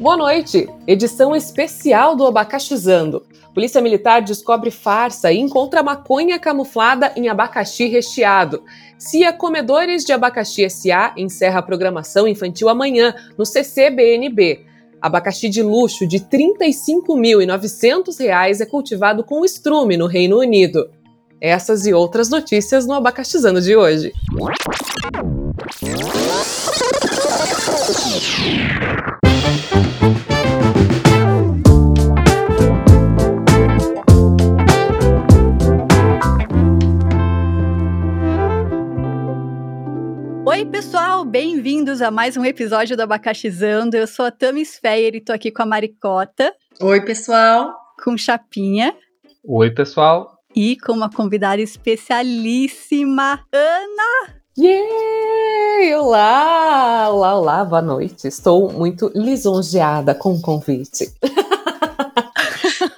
Boa noite! Edição especial do Abacaxizando. Polícia Militar descobre farsa e encontra maconha camuflada em abacaxi recheado. CIA Comedores de Abacaxi SA encerra a programação infantil amanhã no CCBNB. Abacaxi de luxo de R$ 35.900 é cultivado com estrume no Reino Unido. Essas e outras notícias no Abacaxizando de hoje. Oi, pessoal, bem-vindos a mais um episódio do Abacaxizando. Eu sou a Tamis Feyer e tô aqui com a Maricota. Oi, pessoal. Com Chapinha. Oi, pessoal. E com uma convidada especialíssima, Ana. Yay! Olá! Olá, olá, boa noite. Estou muito lisonjeada com o convite.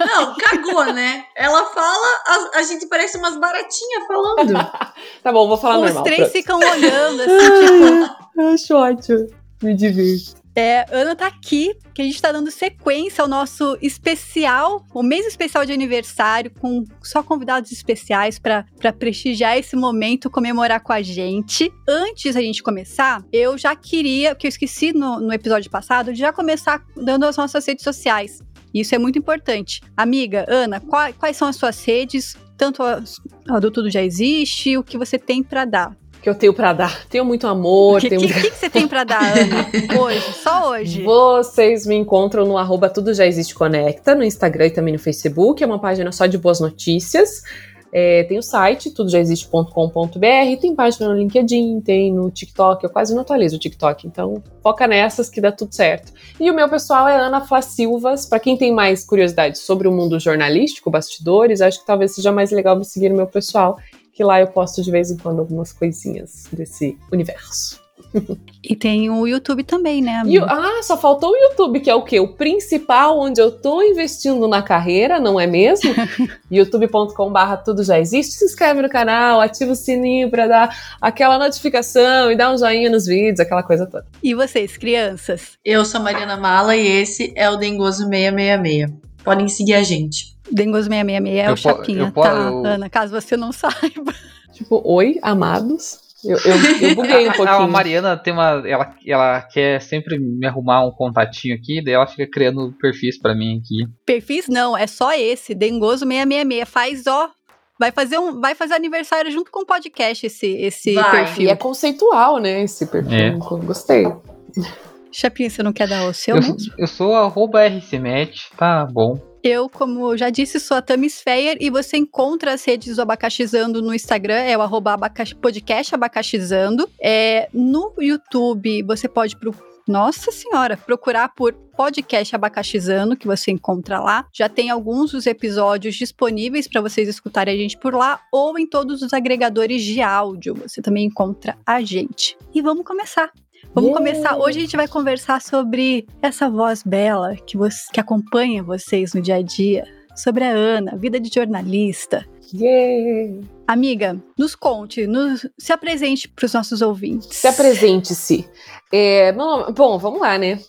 Não, cagou, né? Ela fala, a, a gente parece umas baratinhas falando. tá bom, vou falar Os normal. três pronto. ficam olhando assim, tipo. Acho ótimo. Me divirto. É, Ana tá aqui, que a gente tá dando sequência ao nosso especial, o mês especial de aniversário, com só convidados especiais para prestigiar esse momento, comemorar com a gente. Antes da gente começar, eu já queria, que eu esqueci no, no episódio passado, de já começar dando as nossas redes sociais. Isso é muito importante. Amiga, Ana, quais, quais são as suas redes? Tanto a, a do Tudo Já Existe, o que você tem para dar. Que eu tenho pra dar. Tenho muito amor. O que, muito... que, que você tem para dar, Ana? Hoje, só hoje. Vocês me encontram no arroba Tudo Já Existe Conecta, no Instagram e também no Facebook. É uma página só de boas notícias. É, tem o site, tudojaexiste.com.br, tem página no LinkedIn, tem no TikTok, eu quase não atualizo o TikTok, então foca nessas que dá tudo certo. E o meu pessoal é Ana Flá Silvas, para quem tem mais curiosidade sobre o mundo jornalístico, bastidores, acho que talvez seja mais legal me seguir no meu pessoal, que lá eu posto de vez em quando algumas coisinhas desse universo. E tem o YouTube também, né, amiga? ah, só faltou o YouTube, que é o quê? O principal onde eu tô investindo na carreira, não é mesmo? youtube.com/barra tudo já existe. Se inscreve no canal, ativa o sininho pra dar aquela notificação e dá um joinha nos vídeos, aquela coisa toda. E vocês, crianças? Eu sou a Mariana Mala e esse é o Dengoso 666. Podem seguir a gente. Dengoso 666 é Eu o Chapinha, eu tá, eu- Ana? Caso você não saiba. Tipo, oi, amados. Eu, eu, eu buguei um A pouquinho. Mariana tem uma. Ela, ela quer sempre me arrumar um contatinho aqui, daí ela fica criando perfis pra mim aqui. Perfis não, é só esse, Dengoso 666. Faz, ó, vai fazer um, vai fazer aniversário junto com o podcast esse, esse Vai. perfil. E é conceitual, né, esse perfil. É. Gostei. Chapinha, você não quer dar o seu Eu, eu sou arroba RCMet, tá bom. Eu, como já disse, sou a Tamis Feyer e você encontra as redes do Abacaxizando no Instagram, é o arroba podcast Abacaxizando. É, no YouTube, você pode pro nossa senhora, procurar por podcast Abacaxizando, que você encontra lá. Já tem alguns dos episódios disponíveis para vocês escutarem a gente por lá, ou em todos os agregadores de áudio. Você também encontra a gente. E vamos começar. Vamos Yeah. começar. Hoje a gente vai conversar sobre essa voz bela que, você, que acompanha vocês no dia a dia. Sobre a Ana, vida de jornalista. Yeah. Amiga, nos conte, nos, se apresente para os nossos ouvintes. Se apresente-se. É, bom, bom, vamos lá, né?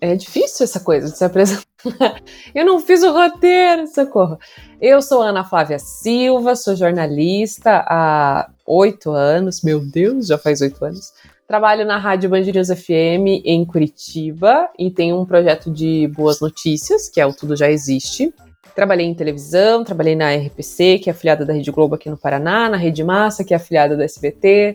É difícil essa coisa de se apresentar. Eu não fiz o roteiro, socorro. Eu sou Ana Flávia Silva, sou jornalista há oito anos. Meu Deus, já faz oito anos. Trabalho na Rádio Band News FM em Curitiba e tenho um projeto de boas notícias, que é o Tudo Já Existe. Trabalhei em televisão, trabalhei na RPC, que é afiliada da Rede Globo aqui no Paraná, na Rede Massa, que é afiliada da SBT,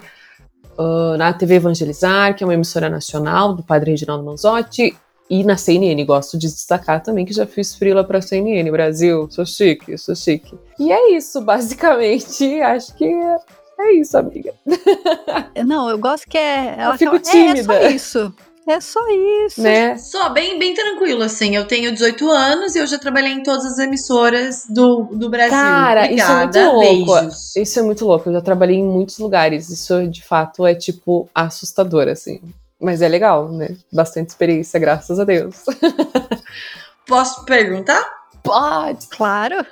uh, na TV Evangelizar, que é uma emissora nacional do Padre Reginaldo Manzotti, e na CNN. Gosto de destacar também que já fiz frila para CNN Brasil. Sou chique, sou chique. E é isso, basicamente. Acho que é, é isso, amiga. Não, eu gosto que é. Ela fico fala, É, é tímida." só isso. É só isso. Né? Só bem, bem tranquilo, assim. Eu tenho 18 anos e eu já trabalhei em todas as emissoras do, do Brasil. Cara, isso é Obrigada, muito louco. beijos. Isso é muito louco. Eu já trabalhei em muitos lugares. Isso, de fato, é, tipo, assustador, assim. Mas é legal, né? Bastante experiência, graças a Deus. Posso perguntar? Pode! Claro.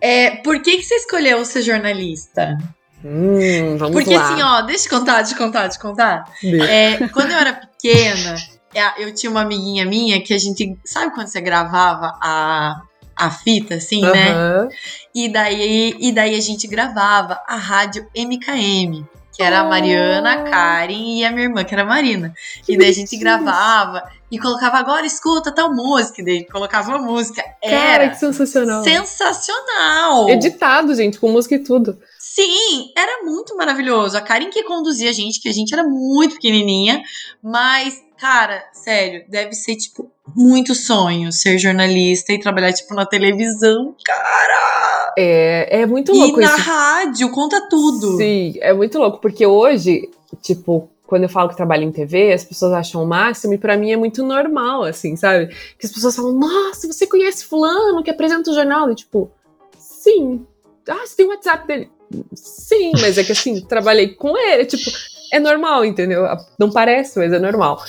É, por que, que você escolheu ser jornalista? Hum, vamos Porque lá. assim, ó, deixa eu contar, deixa eu contar, deixa eu contar. É, quando eu era pequena, é, eu tinha uma amiguinha minha que a gente. Sabe quando você gravava a, a fita, assim, né? Aham. E daí, e daí a gente gravava a rádio MKM. Que era a Oh. Mariana, a Karen e a minha irmã, que era a Marina. Que e daí a gente bonitinho. gravava e colocava agora, escuta tal música. E daí colocava uma música. Cara, Era que sensacional. sensacional! Editado, gente, com música e tudo. Sim, era muito maravilhoso. A Karen que conduzia a gente, que a gente era muito pequenininha, mas, cara, sério, deve ser, tipo, muito sonho ser jornalista e trabalhar, tipo, na televisão, cara! É, é muito E louco na isso. rádio, conta tudo. Sim, é muito louco, porque hoje, tipo, quando eu falo que trabalho em TV, as pessoas acham o máximo, e pra mim é muito normal, assim, sabe? Que as pessoas falam, nossa, você conhece fulano que apresenta o jornal? E tipo, sim. Ah, você tem o WhatsApp dele? Sim, mas é que assim, trabalhei com ele, tipo, é normal, entendeu? Não parece, mas é normal.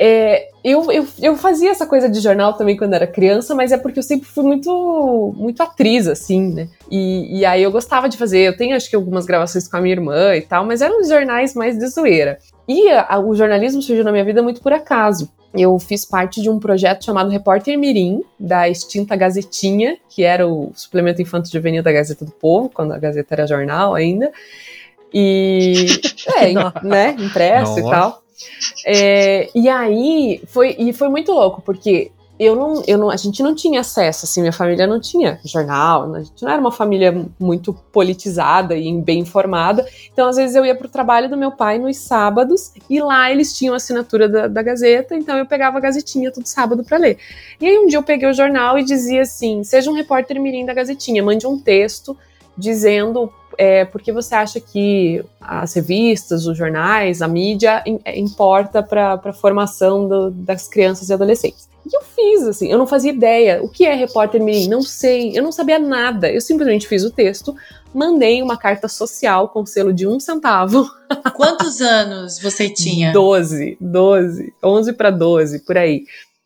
É, eu, eu, eu fazia essa coisa de jornal também quando era criança, mas é porque eu sempre fui muito, muito atriz, assim, né? E, e aí eu gostava de fazer. Eu tenho, acho que, algumas gravações com a minha irmã e tal, mas eram jornais mais de zoeira. E a- o jornalismo surgiu na minha vida muito por acaso. Eu fiz parte de um projeto chamado Repórter Mirim, da extinta Gazetinha, que era o suplemento infanto juvenil da Gazeta do Povo, quando a Gazeta era jornal ainda. E. É, né? Impresso e Nossa. tal. É, e aí foi, e foi muito louco, porque eu não, eu não, a gente não tinha acesso, assim, minha família não tinha jornal, a gente não era uma família muito politizada e bem informada, então às vezes eu ia pro trabalho do meu pai nos sábados e lá eles tinham a assinatura da, da Gazeta, então eu pegava a Gazetinha todo sábado para ler. E aí um dia eu peguei o jornal e dizia assim, seja um repórter mirim da Gazetinha, mande um texto dizendo é, por que você acha que as revistas, os jornais, a mídia é, importa para a formação do- das crianças e adolescentes. E eu fiz, assim, eu não fazia ideia. O que é repórter mirim? Não sei, eu não sabia nada. Eu simplesmente fiz o texto, mandei uma carta social com selo de um centavo. Quantos anos você tinha? 12, 12, 11 para 12, por aí.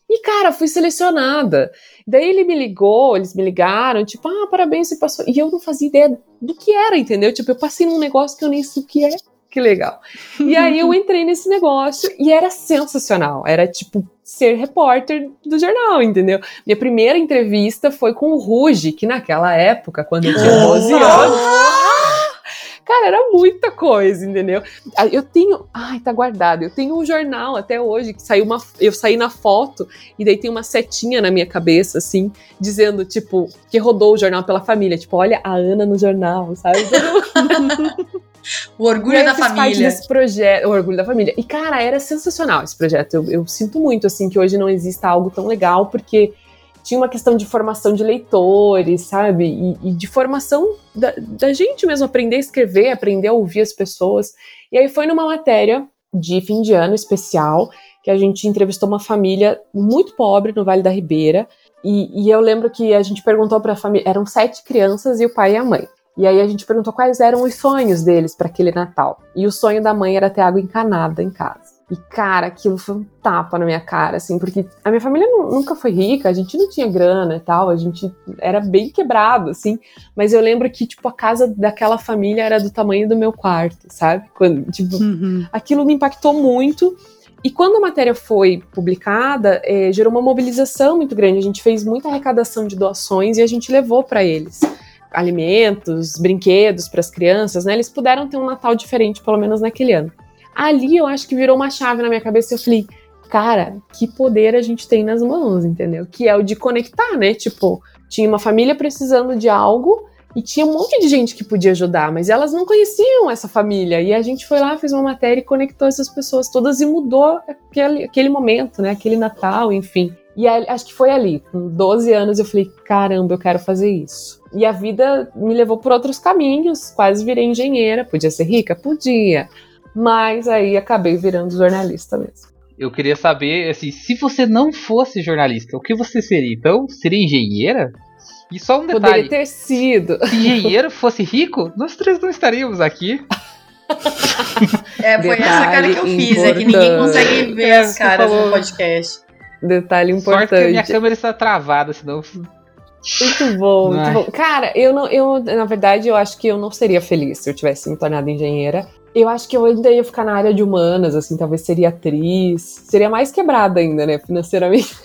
E, cara, fui selecionada. Daí ele me ligou, eles me ligaram, tipo, ah, parabéns, você passou. E eu não fazia ideia do que era, entendeu? Tipo, eu passei num negócio que eu nem sei o que é. Que legal. E aí eu entrei nesse negócio e era sensacional. Era tipo ser repórter do jornal, entendeu? Minha primeira entrevista foi com o Ruge, que naquela época, quando eu tinha 12 anos. Cara, era muita coisa, entendeu? Ah, Eu tenho. Ai, tá guardado. Eu tenho um jornal até hoje que saiu uma. Eu saí na foto e daí tem uma setinha na minha cabeça, assim, dizendo, tipo, que rodou o jornal pela família. Tipo, olha a Ana no jornal, sabe? O orgulho da eu fiz parte família. desse projeto, o orgulho da família. E, cara, era sensacional esse projeto. Eu, eu sinto muito, assim, que hoje não exista algo tão legal, porque tinha uma questão de formação de leitores, sabe? E, e de formação da, da gente mesmo, aprender a escrever, aprender a ouvir as pessoas. E aí foi numa matéria de fim de ano especial, que a gente entrevistou uma família muito pobre no Vale da Ribeira. E, e eu lembro que a gente perguntou para a família, eram sete crianças e o pai e a mãe. E aí a gente perguntou quais eram os sonhos deles para aquele Natal. E o sonho da mãe era ter água encanada em casa. E, cara, aquilo foi um tapa na minha cara, assim, porque a minha família nu- nunca foi rica, a gente não tinha grana e tal, a gente era bem quebrado, assim. Mas eu lembro que, tipo, a casa daquela família era do tamanho do meu quarto, sabe? Quando, tipo, Uhum. aquilo me impactou muito. E quando a matéria foi publicada, eh, gerou uma mobilização muito grande. A gente fez muita arrecadação de doações e a gente levou para eles alimentos, brinquedos para as crianças, né? Eles puderam ter um Natal diferente, pelo menos naquele ano. Ali eu acho que virou uma chave na minha cabeça eu falei, cara, que poder a gente tem nas mãos, entendeu? Que é o de conectar, né? Tipo, tinha uma família precisando de algo e tinha um monte de gente que podia ajudar, mas elas não conheciam essa família. E a gente foi lá, fez uma matéria e conectou essas pessoas todas e mudou aquele, aquele momento, né? Aquele Natal, enfim. E aí, acho que foi ali, com 12 anos, eu falei: caramba, eu quero fazer isso. E a vida me levou por outros caminhos, quase virei engenheira. Podia ser rica? Podia. Mas aí acabei virando jornalista mesmo. Eu queria saber, assim, se você não fosse jornalista, o que você seria? Então, seria engenheira? E só um Poderia detalhe, ter sido. se engenheiro fosse rico, nós três não estaríamos aqui. É, foi essa cara que eu Detalhe fiz, é que ninguém importante. consegue ver É, as você caras falou. no podcast. Detalhe Sorte que a minha importante. câmera está travada, senão. Muito bom, muito bom. Cara, eu não, eu, na verdade, eu acho que eu não seria feliz se eu tivesse me tornado engenheira. Eu acho que eu ainda ia ficar na área de humanas, assim, talvez seria atriz. Seria mais quebrada ainda, né, financeiramente.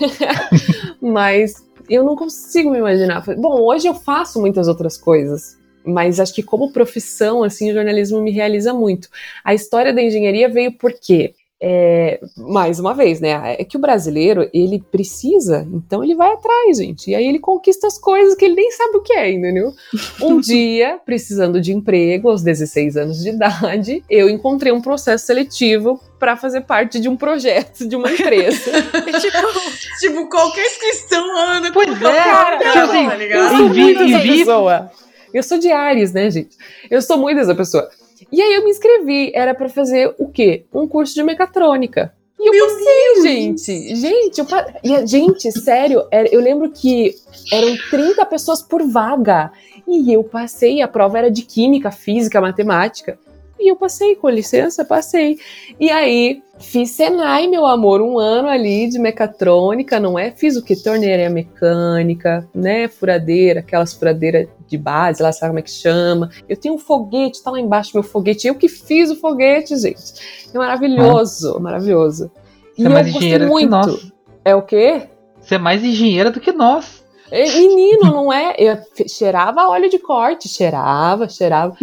Mas eu não consigo me imaginar. Bom, hoje eu faço muitas outras coisas, mas acho que como profissão, assim, o jornalismo me realiza muito. A história da engenharia veio por quê? É, mais uma vez, né? É que o brasileiro ele precisa, então ele vai atrás, gente. E aí ele conquista as coisas que ele nem sabe o que é, entendeu? Um dia, precisando de emprego, aos 16 anos de idade, eu encontrei um processo seletivo para fazer parte de um projeto de uma empresa. tipo, tipo, qualquer inscrição anda pois é, cara, tipo assim, tá eu sou muito essa pessoa. Eu sou de Ares, né, gente? Eu sou muito essa pessoa. E aí eu me inscrevi, era para fazer o quê? Um curso de mecatrônica. E eu Meu passei, Deus. gente. Gente, eu pa... e, gente, sério, eu lembro que eram 30 pessoas por vaga. E eu passei, a prova era de química, física, matemática. E eu passei, com licença, passei. E aí, fiz Senai, meu amor, um ano ali de mecatrônica, não é? Fiz o que? Torneira mecânica, né? Furadeira, aquelas furadeiras de base, lá sabe como é que chama. Eu tenho um foguete, tá lá embaixo meu foguete. Eu que fiz o foguete, gente. É maravilhoso, ah. maravilhoso. Você e é mais eu gostei muito. É o quê? Você é mais engenheira do que nós. Menino, não é? Eu cheirava óleo de corte, cheirava, cheirava.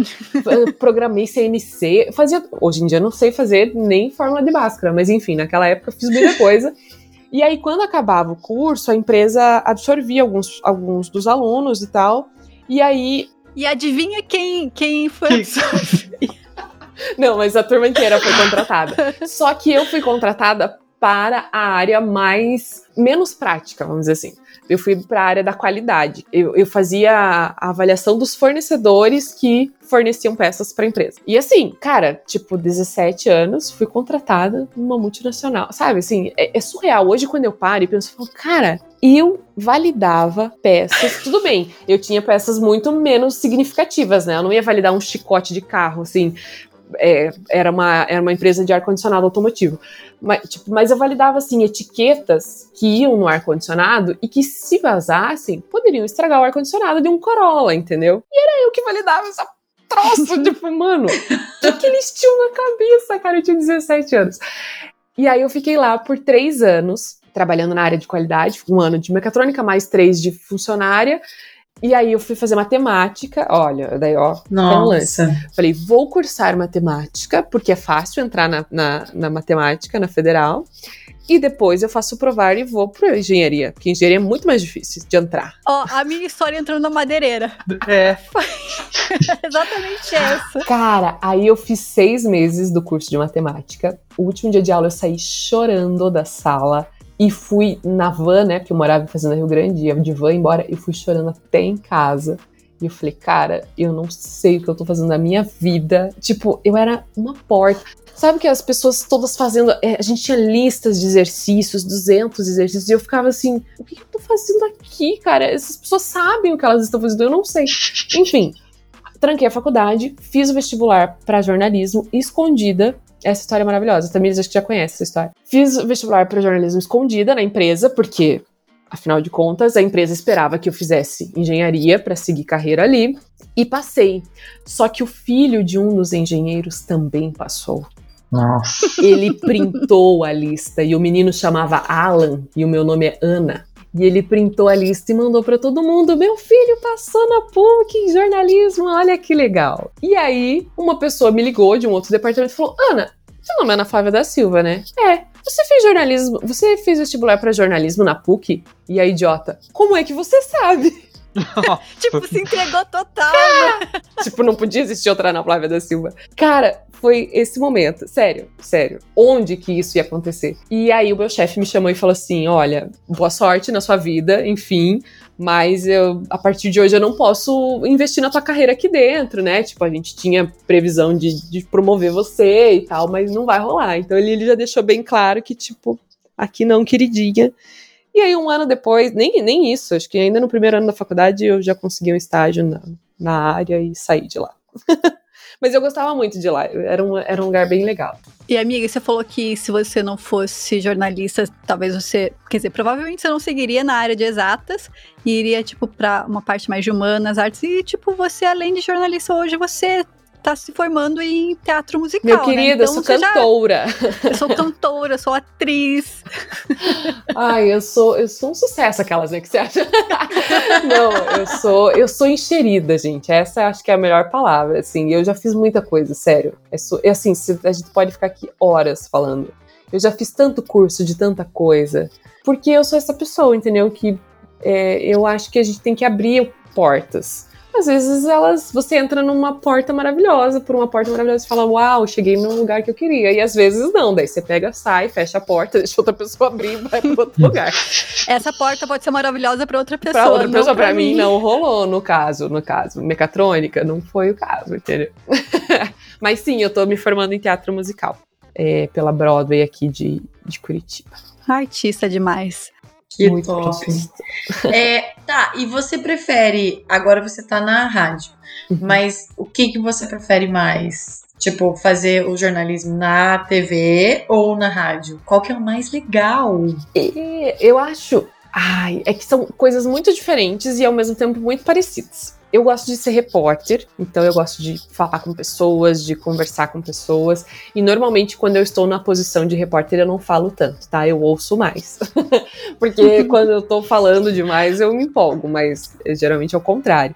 Programei CNC, fazia. Hoje em dia não sei fazer nem fórmula de máscara, mas enfim, naquela época fiz muita coisa. E aí, quando acabava o curso, a empresa absorvia alguns, alguns dos alunos e tal. E aí. E adivinha quem, quem foi? Não, mas a turma inteira foi contratada. Só que eu fui contratada para a área mais menos prática, vamos dizer assim eu fui para a área da qualidade. Eu, eu fazia a avaliação dos fornecedores que forneciam peças para empresa. E assim, cara, tipo, 17 anos, fui contratada numa multinacional. Sabe, assim, é, é surreal. Hoje, quando eu paro e penso, falo, cara, eu validava peças. Tudo bem, eu tinha peças muito menos significativas, né? Eu não ia validar um chicote de carro, assim, é, era, uma, era uma empresa de ar-condicionado automotivo. Mas, tipo, mas eu validava, assim, etiquetas que iam no ar-condicionado e que, se vazassem, poderiam estragar o ar-condicionado de um Corolla, entendeu? E era eu que validava essa troço, tipo, mano, o que, que eles tinham na cabeça, cara? Eu tinha 17 anos. E aí eu fiquei lá por três anos, trabalhando na área de qualidade, um ano de mecatrônica, mais três de funcionária, e aí eu fui fazer matemática, olha, daí ó, Nossa. Um Falei, vou cursar matemática, porque é fácil entrar na, na, na, matemática, na federal. E depois eu faço o provar e vou para engenharia, porque engenharia é muito mais difícil de entrar. Ó, a minha história entrando na madeireira. É. Foi exatamente essa. Cara, aí eu fiz seis meses do curso de matemática. O último dia de aula eu saí chorando da sala e fui na van, né? Porque eu morava em Fazenda Rio Grande, ia de van embora, e fui chorando até em casa. E eu falei, cara, eu não sei o que eu tô fazendo na minha vida. Tipo, eu era uma porta. Sabe que as pessoas todas fazendo. É, a gente tinha listas de exercícios, 200 exercícios, e eu ficava assim: o que, eu tô fazendo aqui, cara? Essas pessoas sabem o que elas estão fazendo, eu não sei. Enfim, tranquei a faculdade, fiz o vestibular para jornalismo escondida essa história é maravilhosa. Também acho que já conhece essa história. Fiz vestibular para jornalismo escondida na empresa, porque, afinal de contas, a empresa esperava que eu fizesse engenharia para seguir carreira ali. E passei. Só que o filho de um dos engenheiros também passou. Nossa. Ele printou a lista e o menino chamava Alan e o meu nome é Ana. E ele printou a lista e mandou para todo mundo: meu filho passou na PUC em jornalismo, olha que legal. E aí, uma pessoa me ligou de um outro departamento e falou: Ana, seu nome é Ana Flávia da Silva, né? É. Você fez jornalismo, você fez vestibular para jornalismo na PUC? E a idiota, como é que você sabe? tipo, se entregou total. Né? tipo, não podia existir outra Ana Flávia da Silva. Cara, foi esse momento. Sério, sério. Onde que isso ia acontecer? E aí o meu chefe me chamou e falou assim: olha, boa sorte na sua vida, enfim. Mas eu, a partir de hoje, eu não posso investir na tua carreira aqui dentro, né? Tipo, a gente tinha previsão de, de promover você e tal, mas não vai rolar. Então ele, ele já deixou bem claro que, tipo, aqui não, queridinha. E aí, um ano depois, nem, nem isso, acho que ainda no primeiro ano da faculdade eu já consegui um estágio na, na área e saí de lá. Mas eu gostava muito de lá, era um, era um lugar bem legal. E amiga, você falou que se você não fosse jornalista, talvez você, quer dizer, provavelmente você não seguiria na área de exatas e iria tipo para uma parte mais de humanas, artes e tipo você além de jornalista hoje você tá se formando em teatro musical. Meu querido, né? então, eu sou cantora. Já... Eu sou cantora, sou atriz. Ai, eu sou, eu sou um sucesso, aquelas, né? Que você acha? Não, eu sou, eu sou encherida, gente. Essa acho que é a melhor palavra. Assim, eu já fiz muita coisa, sério. É, assim, a gente pode ficar aqui horas falando. Eu já fiz tanto curso de tanta coisa. Porque eu sou essa pessoa, entendeu? Que é, eu acho que a gente tem que abrir portas. Às vezes elas, você entra numa porta maravilhosa, por uma porta maravilhosa e fala, uau, cheguei no lugar que eu queria. E às vezes não, daí você pega, sai, fecha a porta, deixa outra pessoa abrir e vai para outro lugar. Essa porta pode ser maravilhosa para outra pessoa. Para outra pessoa, para mim. mim não rolou no caso, no caso, mecatrônica não foi o caso, entendeu? Mas sim, eu tô me formando em teatro musical é, pela Broadway aqui de, de Curitiba. Artista demais. Que Muito top. É, tá, e você prefere. Agora você tá na rádio, uhum. mas o que, que você prefere mais? Tipo, fazer o jornalismo na TV ou na rádio? Qual que é o mais legal? Eu acho. Ai, é que são coisas muito diferentes e ao mesmo tempo muito parecidas eu gosto de ser repórter, então eu gosto de falar com pessoas, de conversar com pessoas. E normalmente, quando eu estou na posição de repórter, eu não falo tanto, tá? Eu ouço mais. Porque quando eu tô falando demais, eu me empolgo, mas é, geralmente é o contrário.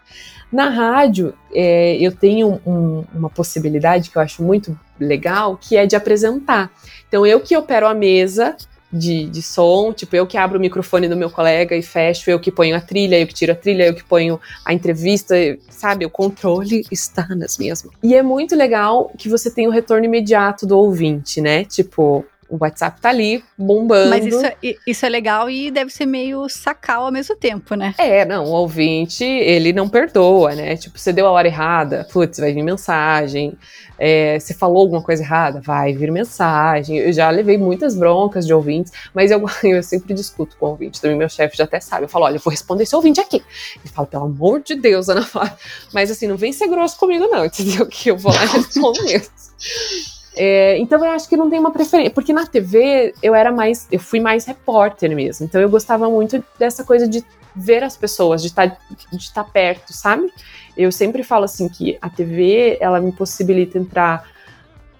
Na rádio, é, eu tenho um, uma possibilidade que eu acho muito legal, que é de apresentar. Então, eu que opero a mesa, de, de som, tipo, eu que abro o microfone do meu colega e fecho, eu que ponho a trilha, eu que tiro a trilha, eu que ponho a entrevista, sabe? O controle está nas minhas mãos. E é muito legal que você tem o retorno imediato do ouvinte, né? Tipo, o WhatsApp tá ali bombando. Mas isso, é, isso é legal e deve ser meio sacal ao mesmo tempo, né? É, não, o ouvinte, ele não perdoa, né? Tipo, você deu a hora errada, putz, vai vir mensagem. É, você falou alguma coisa errada, vai vir mensagem. Eu já levei muitas broncas de ouvintes, mas eu, eu sempre discuto com o ouvinte. Também meu chefe já até sabe. Eu falo, olha, eu vou responder esse ouvinte aqui. Ele fala, pelo amor de Deus, Ana Flávia. Mas assim, não vem ser grosso comigo, não, entendeu? Que eu vou lá e respondo mesmo. É, então eu acho que não tem uma preferência, porque na TV eu era mais, eu fui mais repórter mesmo. Então eu gostava muito dessa coisa de ver as pessoas, de estar tá, de tá perto, sabe? Eu sempre falo assim que a TV ela me possibilita entrar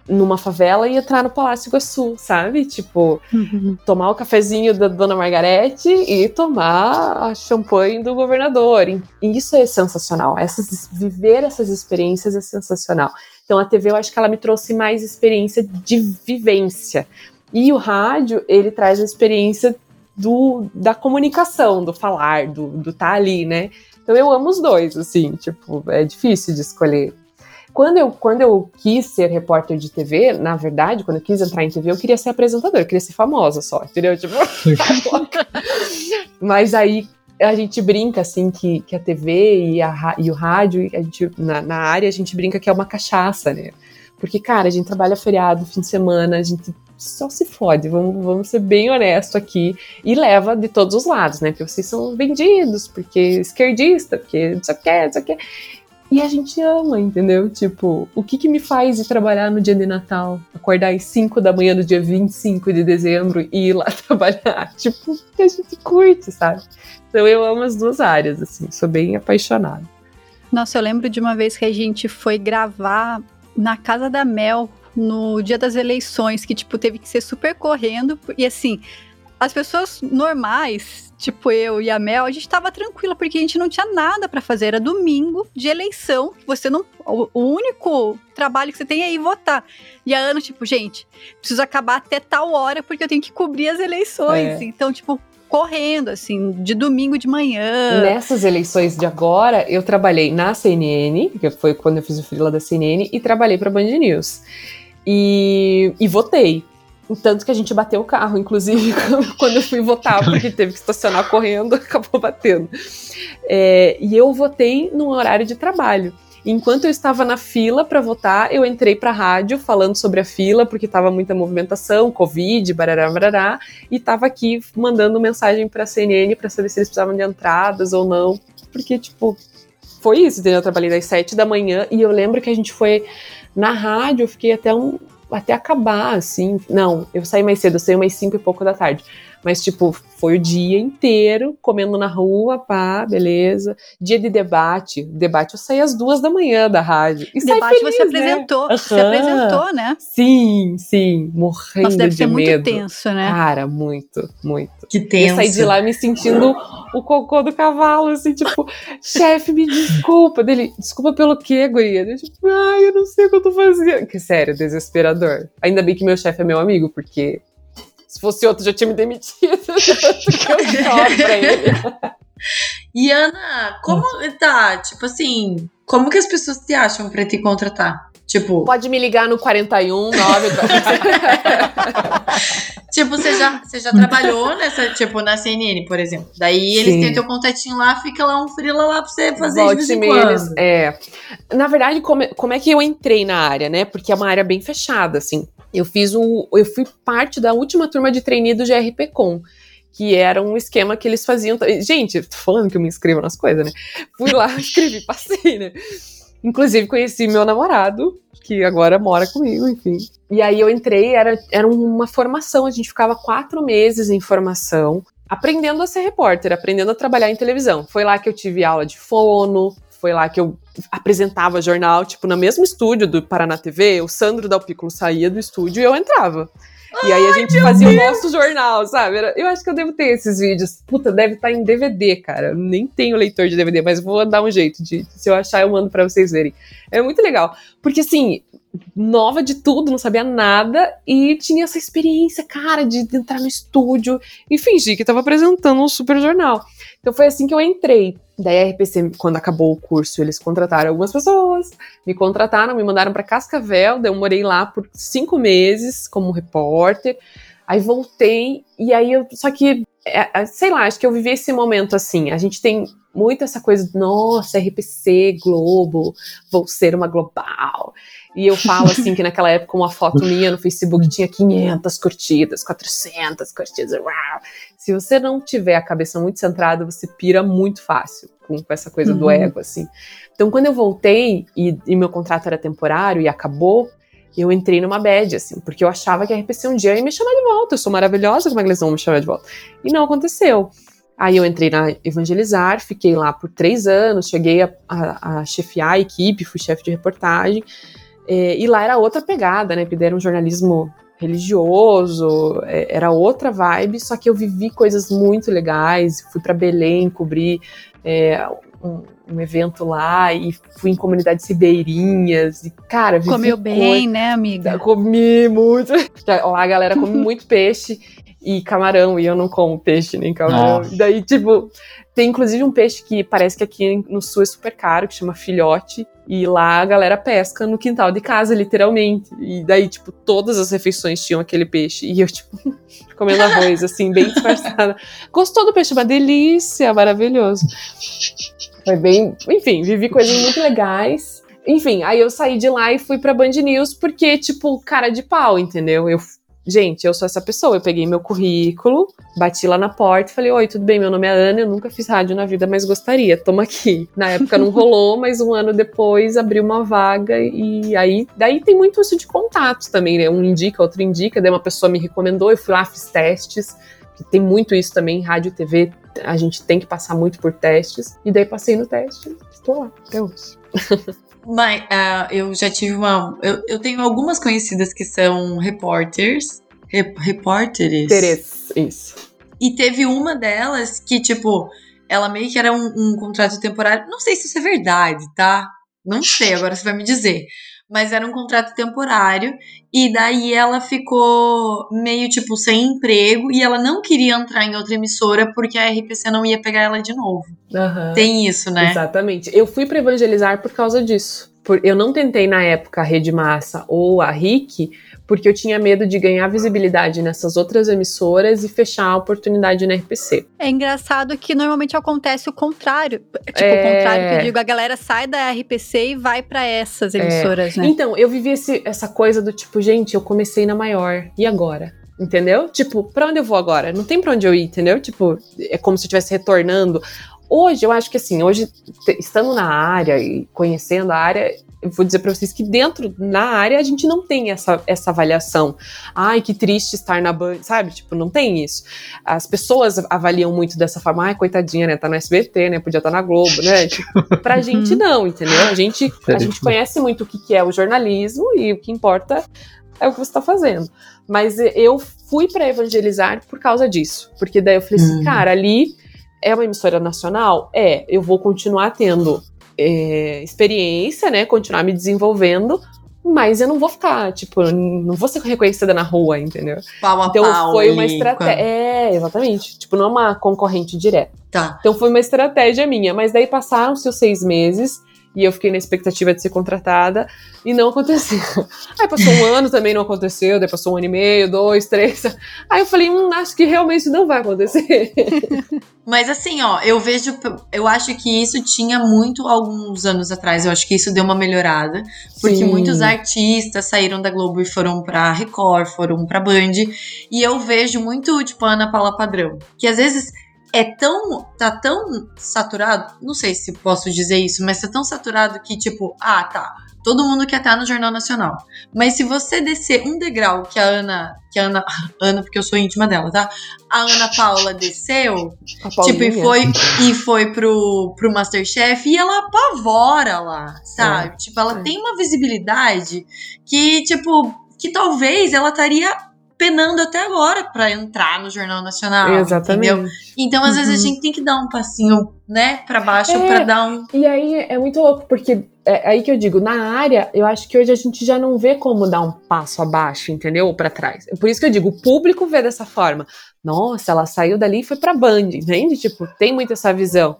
numa favela e entrar no Palácio Iguaçu, sabe? Tipo, uhum. tomar o cafezinho da Dona Margarete e tomar a champanhe do governador. E isso é sensacional. Essas, viver essas experiências é sensacional. Então a TV eu acho que ela me trouxe mais experiência de vivência. E o rádio, ele traz a experiência do, da comunicação, do falar, do estar tá ali, né? Então eu amo os dois, assim, tipo, é difícil de escolher. Quando eu, quando eu quis ser repórter de TV, na verdade, quando eu quis entrar em TV, eu queria ser apresentadora, eu queria ser famosa só, entendeu? Tipo, mas aí a gente brinca assim que, que a TV e, a, e o rádio, a gente, na, na área, a gente brinca que é uma cachaça, né? Porque, cara, a gente trabalha feriado, fim de semana, a gente só se fode, vamos, vamos ser bem honesto aqui, e leva de todos os lados, né? Porque vocês são vendidos, porque esquerdista, porque não sei o que, não sei o que. E a gente ama, entendeu? Tipo, o que que me faz ir trabalhar no dia de Natal? Acordar às 5 da manhã do dia 25 de dezembro e ir lá trabalhar? Tipo, a gente curte, sabe? Então eu amo as duas áreas, assim, sou bem apaixonada. Nossa, eu lembro de uma vez que a gente foi gravar na casa da Mel no dia das eleições, que, tipo, teve que ser super correndo. E assim, as pessoas normais, tipo eu e a Mel, a gente tava tranquila porque a gente não tinha nada para fazer. Era domingo de eleição. Você não. O, o, único trabalho que você tem é ir votar. E a Ana, tipo, gente, preciso acabar até tal hora porque eu tenho que cobrir as eleições. É. Então, tipo, correndo, assim, de domingo de manhã. Nessas eleições de agora, eu trabalhei na CNN, que foi quando eu fiz o freela da CNN, e trabalhei para Band News. E, e votei. Tanto que a gente bateu o carro, inclusive, quando eu fui votar, porque teve que estacionar correndo, acabou batendo. É, e eu votei no horário de trabalho. Enquanto eu estava na fila para votar, eu entrei para a rádio falando sobre a fila, porque estava muita movimentação, Covid, barará, barará, e estava aqui mandando mensagem para a CNN para saber se eles precisavam de entradas ou não, porque, tipo, foi isso, entendeu? Eu trabalhei das sete da manhã e eu lembro que a gente foi na rádio, eu fiquei até um, até acabar, assim. Não, eu saí mais cedo, eu saí cinco e pouco da tarde. Mas, tipo, foi o dia inteiro comendo na rua, pá, beleza. Dia de debate. Debate eu saí às duas da manhã da rádio. E debate feliz, você né? apresentou. Uhum. Você apresentou, né? Sim, sim. Morrendo Nossa, deve de ser medo. muito tenso, né? Cara, muito, muito. Que Eu tenso. saí de lá me sentindo o cocô do cavalo, assim, tipo, chefe, me desculpa. Dele, desculpa pelo quê, guria? Eu, tipo, ai, eu não sei o que eu tô fazendo. Que sério, desesperador. Ainda bem que meu chefe é meu amigo, porque se fosse outro já tinha me demitido. Eu pra ele. E Ana, como tá? Tipo assim, como que as pessoas te acham pra te contratar? Tipo, Pode me ligar no 41 9. tipo você já, você já trabalhou nessa, tipo, na CNN, por exemplo. Daí eles Sim. têm teu contatinho lá, fica lá um frila lá pra você fazer de Volte vez em quando. eles- É. Na verdade, como, é- como é que eu entrei na área, né? Porque é uma área bem fechada, assim. Eu fiz o. Eu fui parte da última turma de trainee do GRPcom. Que era um esquema que eles faziam. Gente, tô falando que eu me inscrevo nas coisas, né? Fui lá, escrevi, passei, né? Inclusive, conheci meu namorado, que agora mora comigo, enfim. E aí eu entrei, era, era uma formação, a gente ficava quatro meses em formação, aprendendo a ser repórter, aprendendo a trabalhar em televisão. Foi lá que eu tive aula de fono, foi lá que eu apresentava jornal, tipo, no mesmo estúdio do Paraná TV, o Sandro Dalpículo saía do estúdio e eu entrava. E aí a gente fazia o nosso jornal, sabe? Eu acho que eu devo ter esses vídeos. Puta, deve estar em DVD, cara. Eu nem tenho leitor de DVD, mas vou dar um jeito de. Se eu achar, eu mando pra vocês verem. É muito legal. Porque assim, nova de tudo, não sabia nada e tinha essa experiência, cara, de entrar no estúdio e fingir que tava apresentando um super jornal. Então foi assim que eu entrei. Daí a RPC, quando acabou o curso, eles contrataram algumas pessoas, me contrataram, me mandaram para Cascavel, daí eu morei lá por cinco meses como repórter. Aí voltei, e aí eu. Só que, é, é, sei lá, acho que eu vivi esse momento assim. A gente tem muito essa coisa nossa, RPC, Globo, vou ser uma global. E eu falo assim que naquela época uma foto minha no Facebook tinha 500 curtidas, 400 curtidas. Uau. Se você não tiver a cabeça muito centrada, você pira muito fácil com, com essa coisa do Uhum. ego, assim. Então, quando eu voltei e, e meu contrato era temporário e acabou, eu entrei numa bad, assim, porque eu achava que a RPC um dia ia me chamar de volta. Eu sou maravilhosa, como é que eles vão me chamar de volta? E não aconteceu. Aí eu entrei na Evangelizar, fiquei lá por três anos, cheguei a, a- a chefiar a equipe, fui chefe de reportagem. É, e lá era outra pegada, né? Porque era um jornalismo religioso, é, era outra vibe, só que eu vivi coisas muito legais. Fui para Belém cobrir é, um, um evento lá e fui em comunidades ribeirinhas. E, cara, vivi Comeu coisa- bem, né, amiga? Comi muito. Lá a galera come muito peixe e camarão, e eu não como peixe nem camarão. Nossa. E daí, tipo, tem inclusive um peixe que parece que aqui no sul é super caro, que chama filhote. E lá a galera pesca no quintal de casa, literalmente. E daí, tipo, todas as refeições tinham aquele peixe. E eu, tipo, comendo arroz, assim, bem disfarçada. Gostou do peixe? Uma delícia, maravilhoso. Foi bem. Enfim, vivi coisas muito legais. Enfim, aí eu saí de lá e fui pra Band News porque, tipo, cara de pau, entendeu? Eu, gente, eu sou essa pessoa. Eu peguei meu currículo, bati lá na porta e falei: Oi, tudo bem? Meu nome é Ana, eu nunca fiz rádio na vida, mas gostaria, toma aqui. Na época não rolou, mas um ano depois abriu uma vaga e aí. Daí tem muito isso de contatos também, né? Um indica, outro indica, daí uma pessoa me recomendou, eu fui lá, fiz testes. Tem muito isso também, rádio e TV, a gente tem que passar muito por testes. E daí passei no teste, estou lá até hoje. Mas ah, eu já tive uma. Eu, eu tenho algumas conhecidas que são repórteres. Rep, repórteres. Teres, isso. E teve uma delas que, tipo, ela meio que era um, um contrato temporário. Não sei se isso é verdade, tá? Não sei, agora você vai me dizer. Mas era um contrato temporário. E daí ela ficou meio, tipo, sem emprego. E ela não queria entrar em outra emissora porque a RPC não ia pegar ela de novo. Aham. Tem isso, né? Exatamente. Eu fui para evangelizar por causa disso. Eu não tentei na época a Rede Massa ou a RIC, porque eu tinha medo de ganhar visibilidade nessas outras emissoras e fechar a oportunidade na RPC. É engraçado que normalmente acontece o contrário. Tipo, É. o contrário que eu digo, a galera sai da RPC e vai pra essas emissoras, né? Então, eu vivi esse- essa coisa do tipo, gente, eu comecei na maior, e agora? Entendeu? Tipo, pra onde eu vou agora? Não tem pra onde eu ir, entendeu? Tipo, é como se eu estivesse retornando. Hoje, eu acho que assim, hoje, estando na área e conhecendo a área, eu vou dizer para vocês que dentro, na área, a gente não tem essa, essa avaliação. Ai, que triste estar na Band, sabe? Tipo, não tem isso. As pessoas avaliam muito dessa forma, ai, coitadinha, né? Tá no SBT, né? Podia estar tá na Globo, né? Tipo, pra gente não, entendeu? A gente, a gente conhece muito o que é o jornalismo e o que importa é o que você tá fazendo. Mas eu fui para evangelizar por causa disso. Porque daí eu falei assim, hum. cara, ali é uma emissora nacional? É, eu vou continuar tendo é, experiência, né? Continuar me desenvolvendo, mas eu não vou ficar, tipo, não vou ser reconhecida na rua, entendeu? Pau a então pau foi uma estratégia. É, exatamente. Tipo, não é uma concorrente direta. Tá. Então foi uma estratégia minha. Mas daí passaram-se os seis meses e eu fiquei na expectativa de ser contratada e não aconteceu. Aí passou um ano também não aconteceu, daí passou um ano e meio, dois, três. Aí eu falei, hum, acho que realmente não vai acontecer. Mas assim, ó, eu vejo, eu acho que isso tinha muito alguns anos atrás. Eu acho que isso deu uma melhorada, porque Sim. muitos artistas saíram da Globo e foram pra Record, foram pra Band. E eu vejo muito, tipo, a Ana Paula Padrão, que às vezes é tão. tá tão saturado, não sei se posso dizer isso, mas tá tão saturado que, tipo, ah, tá. Todo mundo quer estar no Jornal Nacional. Mas se você descer um degrau que a Ana. Que a Ana. Ana, porque eu sou íntima dela, tá? A Ana Paula desceu. tipo, e foi, e foi pro, pro Masterchef e ela apavora lá, sabe? É, tipo, ela é. tem uma visibilidade que, tipo, que talvez ela estaria penando até agora para entrar no Jornal Nacional. Exatamente. Entendeu? Então, às uhum. vezes, a uhum. gente tem que dar um passinho, né, para baixo é, para dar um. E aí é muito louco, porque é aí que eu digo, na área, eu acho que hoje a gente já não vê como dar um passo abaixo, entendeu? Ou para trás. Por isso que eu digo, o público vê dessa forma. Nossa, ela saiu dali e foi pra Band, entende? Tipo, tem muito essa visão.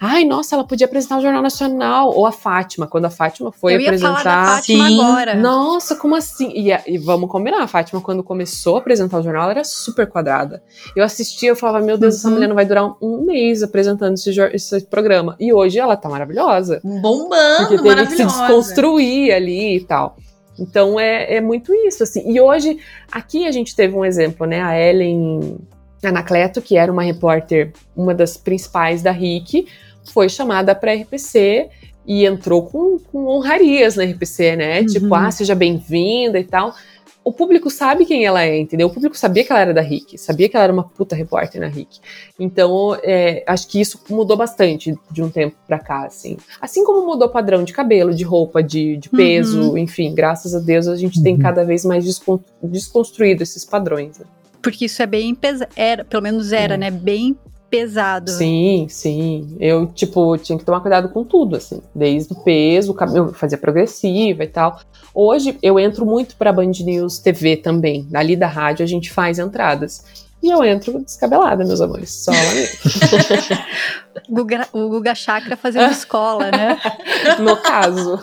Ai, nossa, ela podia apresentar o Jornal Nacional. Ou a Fátima, quando a Fátima foi Eu ia apresentar. Falar da Fátima Sim. agora. Nossa, como assim? E, e, vamos combinar, a Fátima, quando começou a apresentar o jornal, ela era super quadrada. Eu assistia, eu falava, meu Deus, uhum. essa mulher não vai durar um mês apresentando esse, esse, programa. E hoje ela tá maravilhosa. Bombando, teve que se desconstruir ali e tal. Então é, é muito isso, assim. E hoje, aqui a gente teve um exemplo, né? A Ellen Anacleto, que era uma repórter, uma das principais da RIC, foi chamada para a RPC e entrou com, com honrarias na RPC, né? Tipo, uhum. Tipo, ah, seja bem-vinda e tal o público sabe quem ela é, entendeu? O público sabia que ela era da RIC, sabia que ela era uma puta repórter na RIC. Então, é, acho que isso mudou bastante de um tempo pra cá, assim. Assim como mudou o padrão de cabelo, de roupa, de, de peso, uhum. enfim, graças a Deus a gente uhum. tem cada vez mais desconstruído esses padrões. Né? Porque isso é bem pesado, era, pelo menos era, é. né? Bem pesado. Sim, sim. Eu, tipo, tinha que tomar cuidado com tudo, assim. Desde o peso, eu fazia progressiva e tal. Hoje eu entro muito pra Band News TV também. Ali da rádio a gente faz entradas. E eu entro descabelada, meus amores. Só lá. Guga, o Guga Chakra fazendo escola, né? No caso.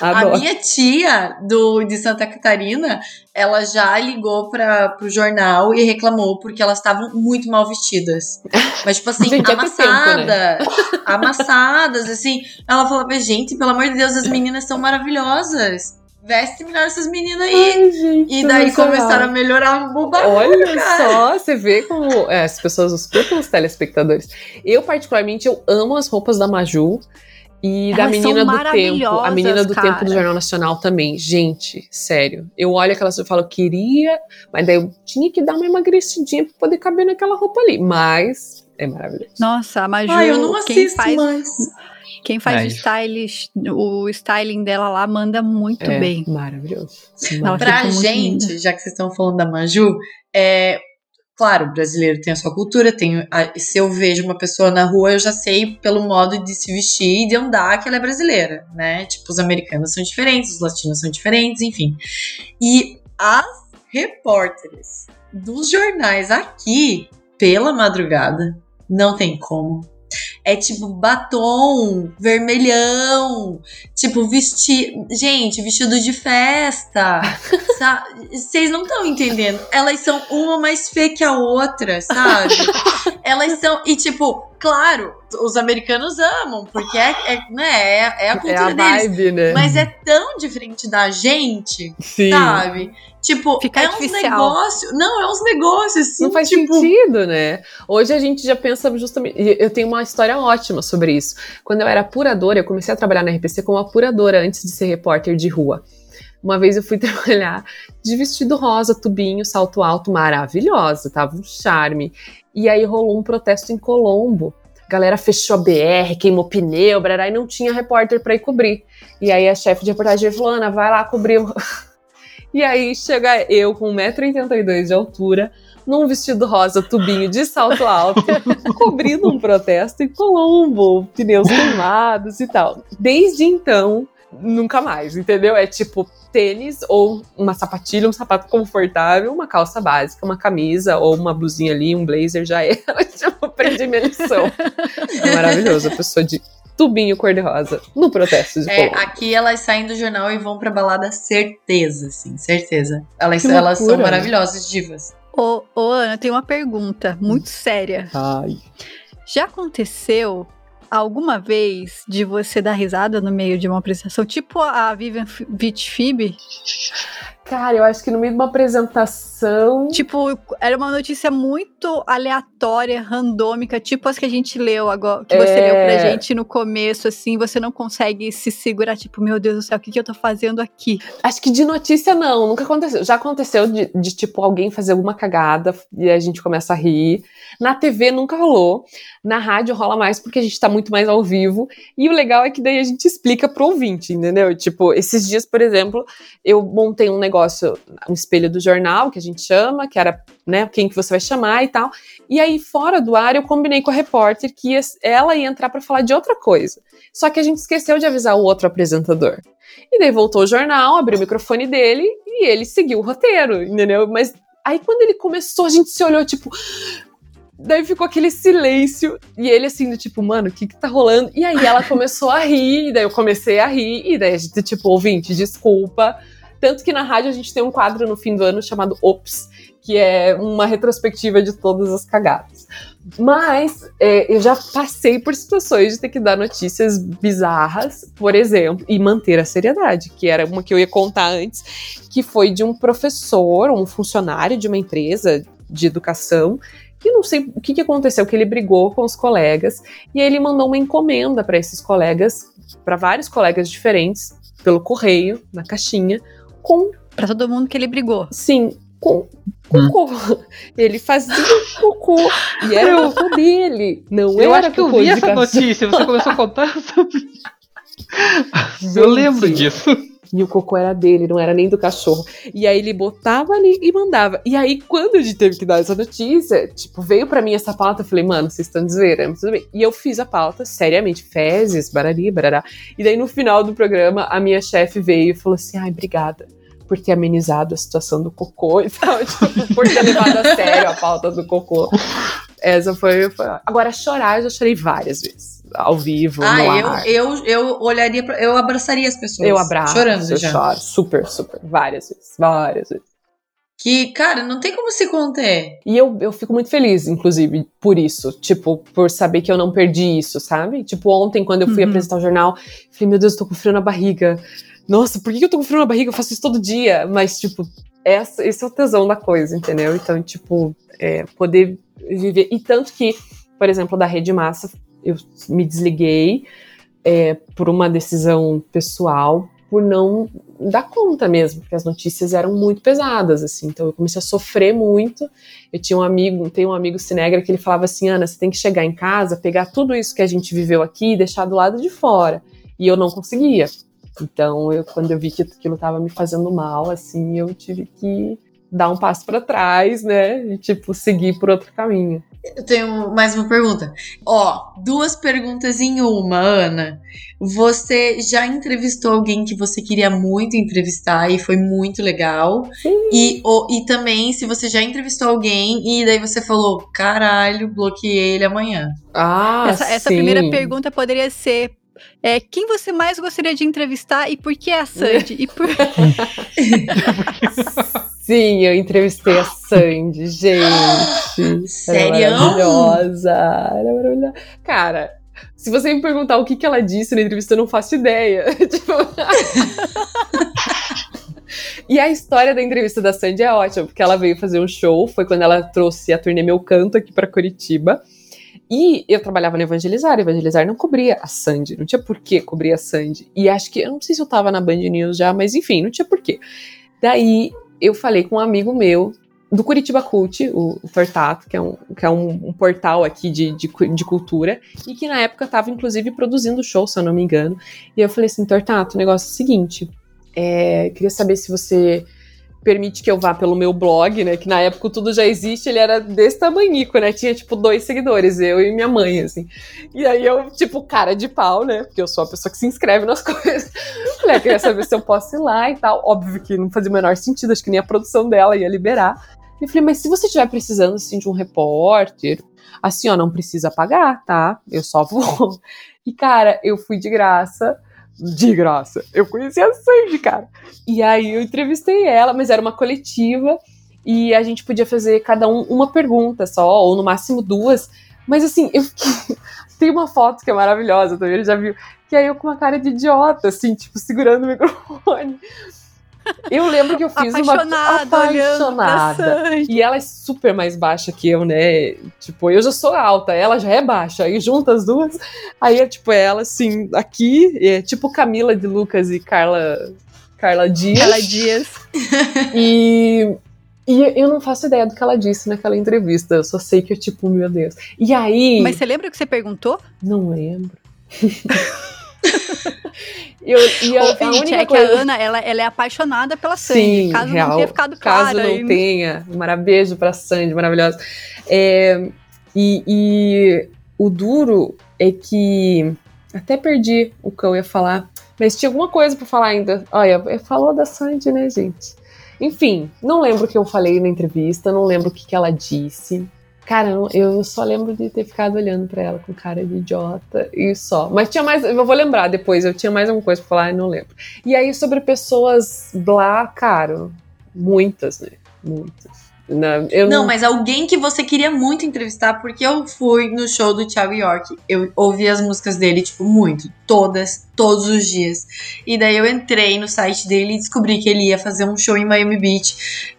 a minha tia do, de Santa Catarina, ela já ligou para o jornal e reclamou porque elas estavam muito mal vestidas. Mas, tipo assim, gente, amassada, é tempo, né? amassadas, assim. Ela falava, gente, pelo amor de Deus, as meninas são maravilhosas veste melhor essas meninas aí. Ai, gente, e daí começaram a melhorar o bagulho, Olha cara. só, você vê como é, as pessoas escutam os telespectadores. Eu, particularmente, eu amo as roupas da Maju. E Elas da menina do tempo, a menina do cara. tempo do Jornal Nacional também. Gente, sério. Eu olho aquelas e falo, queria, mas daí eu tinha que dar uma emagrecidinha pra poder caber naquela roupa ali. Mas é maravilhoso. Nossa, a Maju. Ai, eu não assisto faz... mais. Quem faz é o, styling, o styling dela lá manda muito é, bem. Maravilhoso. Ela pra gente, já que vocês estão falando da Maju, é, claro, o brasileiro tem a sua cultura, tem a, se eu vejo uma pessoa na rua, eu já sei pelo modo de se vestir e de andar que ela é brasileira, né? Tipo, os americanos são diferentes, os latinos são diferentes, enfim. E as repórteres dos jornais aqui, pela madrugada, não tem como é tipo batom, vermelhão, tipo vestido. Gente, vestido de festa. Vocês não estão entendendo. Elas são uma mais feia que a outra, sabe? Elas são. E tipo, claro, os americanos amam, porque é, é, né, é, é a cultura é a deles. vibe, né? Mas é tão diferente da gente, Sim. sabe? Tipo, Fica é uns artificial. negócios. Não, é uns negócios assim. Não faz tipo, sentido, né? Hoje a gente já pensa justamente. Eu tenho uma história ótima sobre isso. Quando eu era apuradora, eu comecei a trabalhar na RPC como apuradora antes de ser repórter de rua. Uma vez eu fui trabalhar de vestido rosa, tubinho, salto alto, maravilhosa, tava um charme. E aí rolou um protesto em Colombo. A galera fechou a BR, queimou pneu, brará, e não tinha repórter pra ir cobrir. E aí a chefe de reportagem falou: Ana, vai lá cobrir. O-" E aí chega eu com 1,82m de altura, num vestido rosa, tubinho de salto alto, cobrindo um protesto em Colombo, pneus queimados e tal. Desde então, nunca mais, entendeu? É tipo tênis ou uma sapatilha, um sapato confortável, uma calça básica, uma camisa ou uma blusinha ali, um blazer já era. tipo, aprendi minha lição. É maravilhoso, a pessoa de tubinho cor-de-rosa no protesto de É, aqui elas saem do jornal e vão pra balada, certeza, assim, certeza. Elas, elas são né? maravilhosas, divas. Ô, ô, Ana, tem uma pergunta muito séria. Ai. Já aconteceu alguma vez de você dar risada no meio de uma apresentação? Tipo a Vivian Vitfib? Cara, eu acho que no meio de uma apresentação. Tipo, era uma notícia muito aleatória, randômica, tipo as que a gente leu agora, que você É. leu pra gente no começo, assim, você não consegue se segurar, tipo, meu Deus do céu, o que, que eu tô fazendo aqui? Acho que de notícia não, nunca aconteceu. Já aconteceu de, de, tipo alguém fazer alguma cagada e a gente começa a rir. Na TV nunca rolou. Na rádio rola mais porque a gente tá muito mais ao vivo. E o legal é que daí a gente explica pro ouvinte, entendeu? Tipo, esses dias, por exemplo, eu montei um negócio, um espelho do jornal, que a gente chama, que era, né, quem que você vai chamar e tal. E aí, fora do ar, eu combinei com a repórter que ia- ela ia entrar pra falar de outra coisa. Só que a gente esqueceu de avisar o outro apresentador. E daí voltou o jornal, abriu o microfone dele e ele seguiu o roteiro, entendeu? Mas aí quando ele começou, a gente se olhou, tipo. Daí ficou aquele silêncio, e ele assim, do tipo, mano, o que que tá rolando? E aí ela começou a rir, e daí eu comecei a rir, e daí a gente, tipo, ouvinte, desculpa. Tanto que na rádio a gente tem um quadro no fim do ano chamado Ops, que é uma retrospectiva de todas as cagadas. Mas é, eu já passei por situações de ter que dar notícias bizarras, por exemplo, e manter a seriedade, que era uma que eu ia contar antes, que foi de um professor, um funcionário de uma empresa de educação, que não sei o que, que aconteceu, que ele brigou com os colegas, e ele mandou uma encomenda para esses colegas, para vários colegas diferentes, pelo correio, na caixinha, com Pra todo mundo que ele brigou. Sim, com Hum. cocô. Ele fazia cocô. E era o cocô dele. Não Eu era acho que eu vi essa notícia, você começou a contar. eu lembro disso. E o cocô era dele, não era nem do cachorro. E aí ele botava ali e mandava. E aí, quando a gente teve que dar essa notícia, tipo, veio pra mim essa pauta, eu falei, mano, vocês estão desverando, tudo bem. E eu fiz a pauta, seriamente, fezes, barari, barará. E daí, no final do programa, a minha chefe veio e falou assim, ai, obrigada por ter amenizado a situação do cocô e tal, tipo, por ter levado a sério a pauta do cocô. Essa foi, foi. Agora, chorar, eu já chorei várias vezes. Ao vivo, Ah, ar. eu, eu, eu olharia, pra, eu abraçaria as pessoas. Eu abraço, Chorando eu já. choro, super, super, várias vezes, várias vezes. Que, cara, não tem como se conter. E eu, eu fico muito feliz, inclusive, por isso, tipo, por saber que eu não perdi isso, sabe? Tipo, ontem, quando eu fui Uhum. apresentar o jornal, eu falei, meu Deus, eu tô com frio na barriga. Nossa, por que eu tô com frio na barriga? Eu faço isso todo dia. Mas, tipo, essa, esse é o tesão da coisa, entendeu? Então, tipo, é, poder viver. E tanto que, por exemplo, da Rede Massa, eu me desliguei é, por uma decisão pessoal, por não dar conta mesmo, porque as notícias eram muito pesadas, assim. Então eu comecei a sofrer muito. Eu tinha um amigo, tem um amigo cinegra que ele falava assim: Ana, você tem que chegar em casa, pegar tudo isso que a gente viveu aqui e deixar do lado de fora. E eu não conseguia. Então, eu, quando eu vi que aquilo estava me fazendo mal, assim, eu tive que dar um passo para trás, né? E, tipo, seguir por outro caminho. Eu tenho mais uma pergunta. Ó, duas perguntas em uma, Ana. Você já entrevistou alguém que você queria muito entrevistar e foi muito legal? Sim. E, o- e também, se você já entrevistou alguém e daí você falou, caralho, bloqueei ele amanhã. Ah, essa essa primeira pergunta poderia ser. É, quem você mais gostaria de entrevistar e por que a Sandy? E por... Sim, eu entrevistei a Sandy, gente. Sério? Era maravilhosa. Era maravilhosa. Cara, se você me perguntar o que, que ela disse na entrevista, eu não faço ideia. tipo... e a história da entrevista da Sandy é ótima, porque ela veio fazer um show, foi quando ela trouxe a turnê Meu Canto aqui para Curitiba. E eu trabalhava no Evangelizar, Evangelizar não cobria a Sandy, não tinha por que cobrir a Sandy. E acho que, eu não sei se eu tava na Band News já, mas enfim, não tinha por quê. Daí eu falei com um amigo meu do Curitiba Cult, o, o Tortato, que é, um, que é um, um portal aqui de, de, de, cultura, e que na época estava inclusive produzindo show, se eu não me engano. E eu falei assim, Tortato, o negócio é o seguinte, é, queria saber se você permite que eu vá pelo meu blog, né? Que na época tudo já existe, ele era desse tamanhico, né? Tinha, tipo, dois seguidores, eu e minha mãe, assim. E aí eu, tipo, cara de pau, né? Porque eu sou a pessoa que se inscreve nas coisas. Falei, ah, queria saber se eu posso ir lá e tal. Óbvio que não fazia o menor sentido, acho que nem a produção dela ia liberar. E falei, mas se você estiver precisando, assim, de um repórter, assim, ó, não precisa pagar, tá? Eu só vou. E, cara, eu fui de graça de graça. Eu conheci a Sandy, cara. E aí eu entrevistei ela, mas era uma coletiva e a gente podia fazer cada um uma pergunta só, ou no máximo duas. Mas assim, eu fiquei... tem uma foto que é maravilhosa também, ele já viu, que aí eu com uma cara de idiota, assim, tipo, segurando o microfone. Eu lembro que eu fiz apaixonada, uma apaixonada. E ela é super mais baixa que eu, né? Tipo, eu já sou alta, ela já é baixa. Aí junta as duas, aí é tipo ela assim, aqui, é tipo Camila de Lucas e Carla Carla Dias. Carla Dias. E e eu não faço ideia do que ela disse naquela entrevista. Eu só sei que eu, tipo, meu Deus. E aí. Mas você lembra o que você perguntou? Não lembro. eu, e eu, Ouvinte, é coisa... que a Ana, ela, ela é apaixonada pela Sandy, Sim, caso real, não tenha ficado claro. Caso não aí. tenha, beijo pra Sandy, maravilhosa. É, e, e o duro é que até perdi o que eu ia falar, mas tinha alguma coisa para falar ainda. Olha, falou da Sandy, né, gente? Enfim, não lembro o que eu falei na entrevista, não lembro o que, que ela disse. Cara, eu só lembro de ter ficado olhando para ela com cara de idiota e só. Mas tinha mais, eu vou lembrar depois, eu tinha mais alguma coisa pra falar e não lembro. E aí, sobre pessoas blá, cara, muitas, né? Muitas. Não, não, não, mas alguém que você queria muito entrevistar, porque eu fui no show do Thiago York. Eu ouvi as músicas dele, tipo, muito. Todas, todos os dias. E daí eu entrei no site dele e descobri que ele ia fazer um show em Miami Beach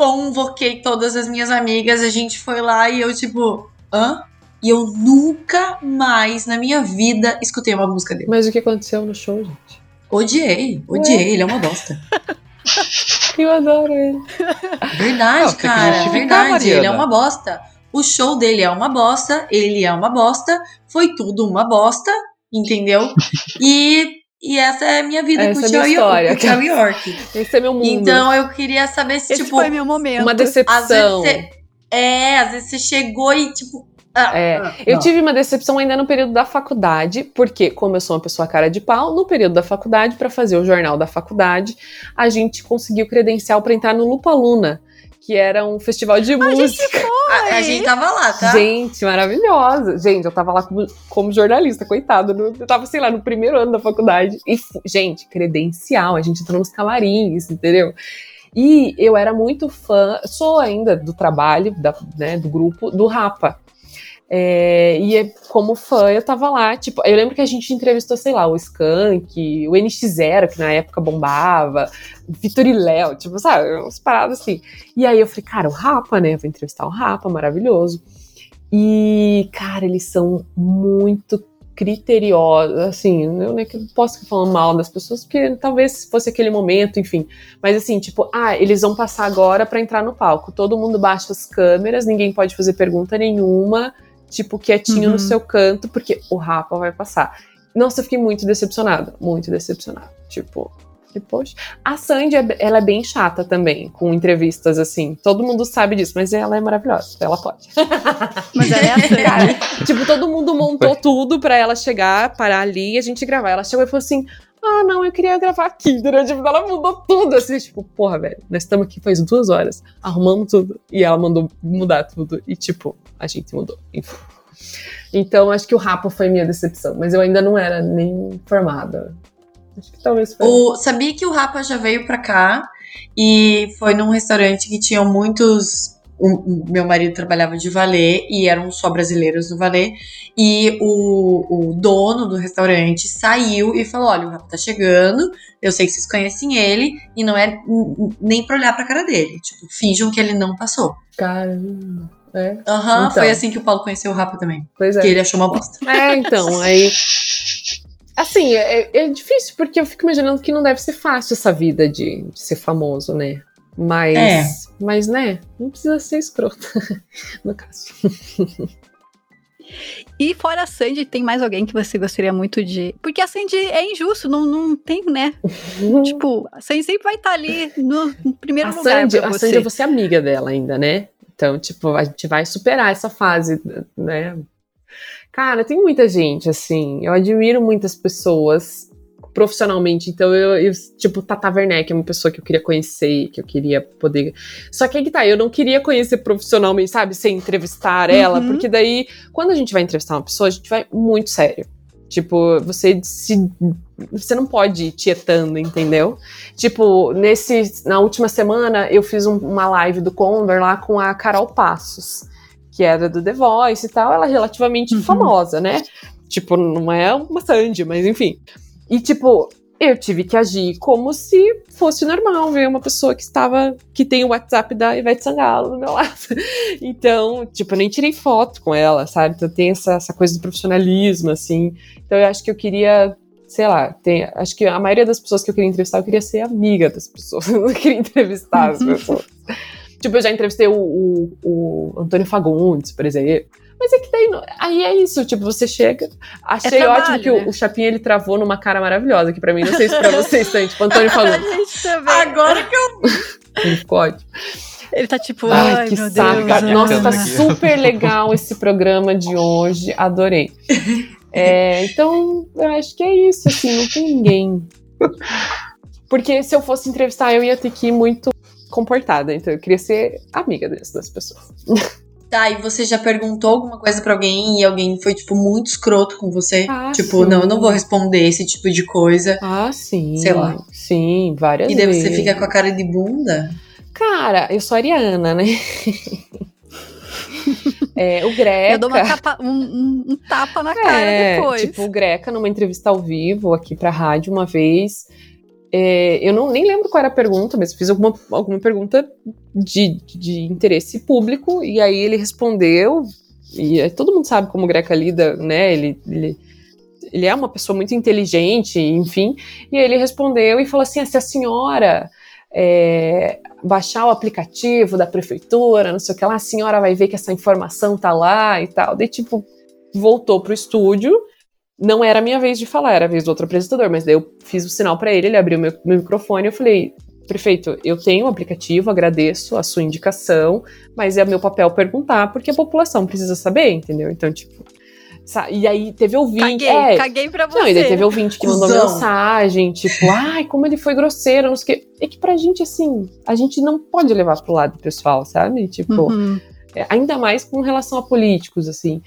convoquei todas as minhas amigas, a gente foi lá e eu, tipo, hã? E eu nunca mais na minha vida escutei uma música dele. Mas o que aconteceu no show, gente? Odiei, odiei, Ué? ele é uma bosta. eu adoro ele. Verdade, Não, cara, verdade, Mariana. ele é uma bosta. O show dele é uma bosta, ele é uma bosta, foi tudo uma bosta, entendeu? E e essa é a minha vida essa com o é Thiago York. Esse é meu mundo. Então eu queria saber se, Esse tipo. foi meu momento. Uma decepção. Às você, é, às vezes você chegou e, tipo. Ah, é, ah, eu não. tive uma decepção ainda no período da faculdade, porque, como eu sou uma pessoa cara de pau, no período da faculdade, para fazer o jornal da faculdade, a gente conseguiu credencial para entrar no Lupa Luna que era um festival de a música. Gente a, a, gente tava lá, tá? Gente, maravilhosa. Gente, eu tava lá como, como jornalista, coitado. No, eu tava, sei lá, no primeiro ano da faculdade. E, gente, credencial, a gente entrou nos camarins, entendeu? E eu era muito fã, sou ainda do trabalho, da, né, do grupo, do Rapa. É, e é, como fã, eu tava lá, tipo, eu lembro que a gente entrevistou, sei lá, o Skank, o NX0, que na época bombava, Vitor e Léo, tipo, sabe, umas paradas assim. E aí eu falei, cara, o Rapa, né? vou entrevistar o Rapa, maravilhoso. E, cara, eles são muito criteriosos, assim, eu nem posso ficar falando mal das pessoas, porque talvez fosse aquele momento, enfim. Mas assim, tipo, ah, eles vão passar agora para entrar no palco. Todo mundo baixa as câmeras, ninguém pode fazer pergunta nenhuma tipo, quietinho uhum. no seu canto, porque o Rafa vai passar. Nossa, eu fiquei muito decepcionada, muito decepcionada. Tipo, poxa. A Sandy, é ela é bem chata também, com entrevistas assim. Todo mundo sabe disso, mas ela é maravilhosa, ela pode. Mas ela é a Sandy. Cara, tipo, todo mundo montou tudo pra ela chegar, parar ali e a gente gravar. Ela chegou e falou assim: ah, não, eu queria gravar aqui, né? Tipo, ela mudou tudo, assim, tipo, porra, velho, nós estamos aqui faz duas horas, arrumamos tudo, e ela mandou mudar tudo, e tipo, a gente mudou, enfim. Então, acho que o Rapo foi minha decepção, mas eu ainda não era nem formada. Acho que talvez foi. O, sabia que o Rapa já veio pra cá e foi num restaurante que tinham muitos. o- o meu marido trabalhava de valet e eram só brasileiros do valet. E o, o dono do restaurante saiu e falou: Olha, o Rapa tá chegando, eu sei que vocês conhecem ele, e não é nem pra olhar pra cara dele. Tipo, finjam que ele não passou. Caramba. É, Aham, Então. foi assim que o Paulo conheceu o Rapa também. pois Que é. ele achou uma bosta. É, então, aí. Assim, é, é difícil porque eu fico imaginando que não deve ser fácil essa vida de, de ser famoso, né? Mas, É. mas, né? Não precisa ser escroto, no caso. E fora a Sandy, tem mais alguém que você gostaria muito de. Porque a Sandy é injusto, não, não tem, né? Tipo, a Sandy sempre vai estar ali no, no primeiro a lugar. Sandy, pra a você. Sandy, você é amiga dela ainda, né? Então, tipo, a gente vai superar essa fase, né? Cara, tem muita gente, assim. Eu admiro muitas pessoas profissionalmente. Então, eu, eu tipo, Tata Werneck é uma pessoa que eu queria conhecer, que eu queria poder. Só que aí que tá, eu não queria conhecer profissionalmente, sabe? Sem entrevistar ela, Uhum. porque daí, quando a gente vai entrevistar uma pessoa, a gente vai muito sério. Tipo, você se. Você não pode ir tietando, entendeu? Tipo, nesse, na última semana eu fiz um- uma live do Condor lá com a Carol Passos, que era do The Voice e tal. Ela é relativamente Uhum. famosa, né? Tipo, não é uma Sandy, mas enfim. E tipo, eu tive que agir como se fosse normal ver uma pessoa que estava. que tem o WhatsApp da Ivete Sangalo do meu lado. Então, tipo, eu nem tirei foto com ela, sabe? Então tem essa, essa coisa do profissionalismo, assim. Então eu acho que eu queria sei lá, tem, acho que a maioria das pessoas que eu queria entrevistar, eu queria ser amiga das pessoas, eu não queria entrevistar as pessoas. tipo, eu já entrevistei o, o, o Antônio Fagundes, por exemplo. Mas é que daí, aí é isso, tipo, você chega. Achei trabalho, ótimo que né? o, o Chapinha ele travou numa cara maravilhosa, que pra mim, não sei se pra vocês tem, tipo, Antônio também. Agora que eu. Ele ficou ótimo. Ele tá tipo, Ai, ai, que meu saco. Deus. Nossa, tá aqui. super legal esse programa de hoje. Adorei. É, então, eu acho que é isso, assim, não tem ninguém. Porque se eu fosse entrevistar, eu ia ter que ir muito comportada. Então, eu queria ser amiga dessas das pessoas. Tá, e você já perguntou alguma coisa pra alguém e alguém foi, tipo, muito escroto com você? Ah, tipo, sim. não, eu não vou responder esse tipo de coisa. Ah, sim. Sei lá. Sim, várias E daí vezes. você fica com a cara de bunda? Cara, eu sou ariana, né? é, o Greca. Eu dou uma tapa- um, um- um tapa na cara É, depois. Tipo, o Greca, numa entrevista ao vivo aqui pra rádio uma vez. É, eu não nem lembro qual era a pergunta, mas fiz alguma, alguma pergunta de, de interesse público, e aí ele respondeu. E aí todo mundo sabe como o Greca lida, né? Ele, ele, ele é uma pessoa muito inteligente, enfim. E aí ele respondeu e falou assim: ah, se a senhora é, baixar o aplicativo da prefeitura, não sei o que lá, a senhora vai ver que essa informação tá lá e tal. Daí, tipo, voltou pro estúdio. Não era a minha vez de falar, era a vez do outro apresentador, mas daí eu fiz o sinal pra ele, ele abriu meu, meu microfone e eu falei: prefeito, eu tenho o aplicativo, agradeço a sua indicação, mas é meu papel perguntar, porque a população precisa saber, entendeu? Então, tipo. E aí teve ouvinte. Caguei, é, caguei pra você. não, e daí teve ouvinte que mandou Cusão. mensagem, tipo, ai, como ele foi grosseiro, não sei o quê. É que pra gente, assim, a gente não pode levar pro lado pessoal, sabe? Tipo, Uhum. é, ainda mais com relação a políticos, assim.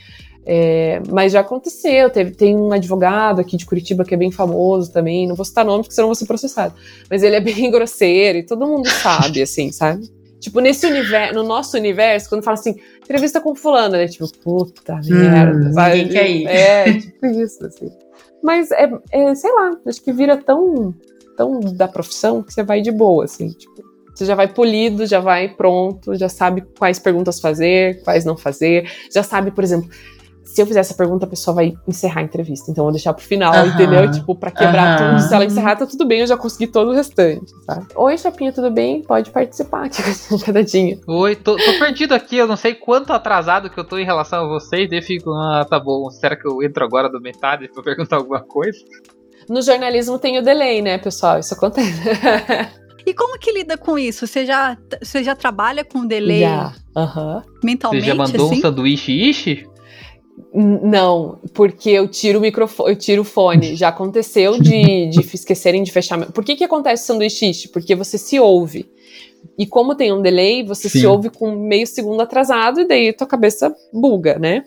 É, mas já aconteceu, teve, tem um advogado aqui de Curitiba que é bem famoso também, não vou citar nome porque senão eu vou ser processado. Mas ele é bem grosseiro e todo mundo sabe, assim, sabe? Tipo, nesse universo, no nosso universo, quando fala assim, entrevista com fulano, é tipo, puta merda, sabe? ninguém quer ir. É, tipo isso, assim. Mas é, é, sei lá, acho que vira tão, tão da profissão que você vai de boa, assim, tipo. Você já vai polido, já vai pronto, já sabe quais perguntas fazer, quais não fazer, já sabe, por exemplo, se eu fizer essa pergunta, a pessoa vai encerrar a entrevista. Então eu vou deixar pro final, Aham. entendeu? Tipo, pra quebrar Aham. tudo. Se ela encerrar, tá tudo bem, eu já consegui todo o restante, sabe? Oi, Chapinha, tudo bem? Pode participar aqui com cadadinha. Oi, tô, tô perdido aqui, eu não sei quanto atrasado que eu tô em relação a vocês, daí eu fico, ah, tá bom, será que eu entro agora do metade pra perguntar alguma coisa? No jornalismo tem o delay, né, pessoal? Isso acontece. E como que lida com isso? Você já, você já trabalha com delay Já. Aham. Você mentalmente, já mandou assim? um sanduíche ishi? Não, porque eu tiro o microfone, eu tiro o fone. Já aconteceu de, de esquecerem de fechar. Por que que acontece o sanduíche? Porque você se ouve. E como tem um delay, você se Sim. ouve com meio segundo atrasado e daí tua cabeça buga, né?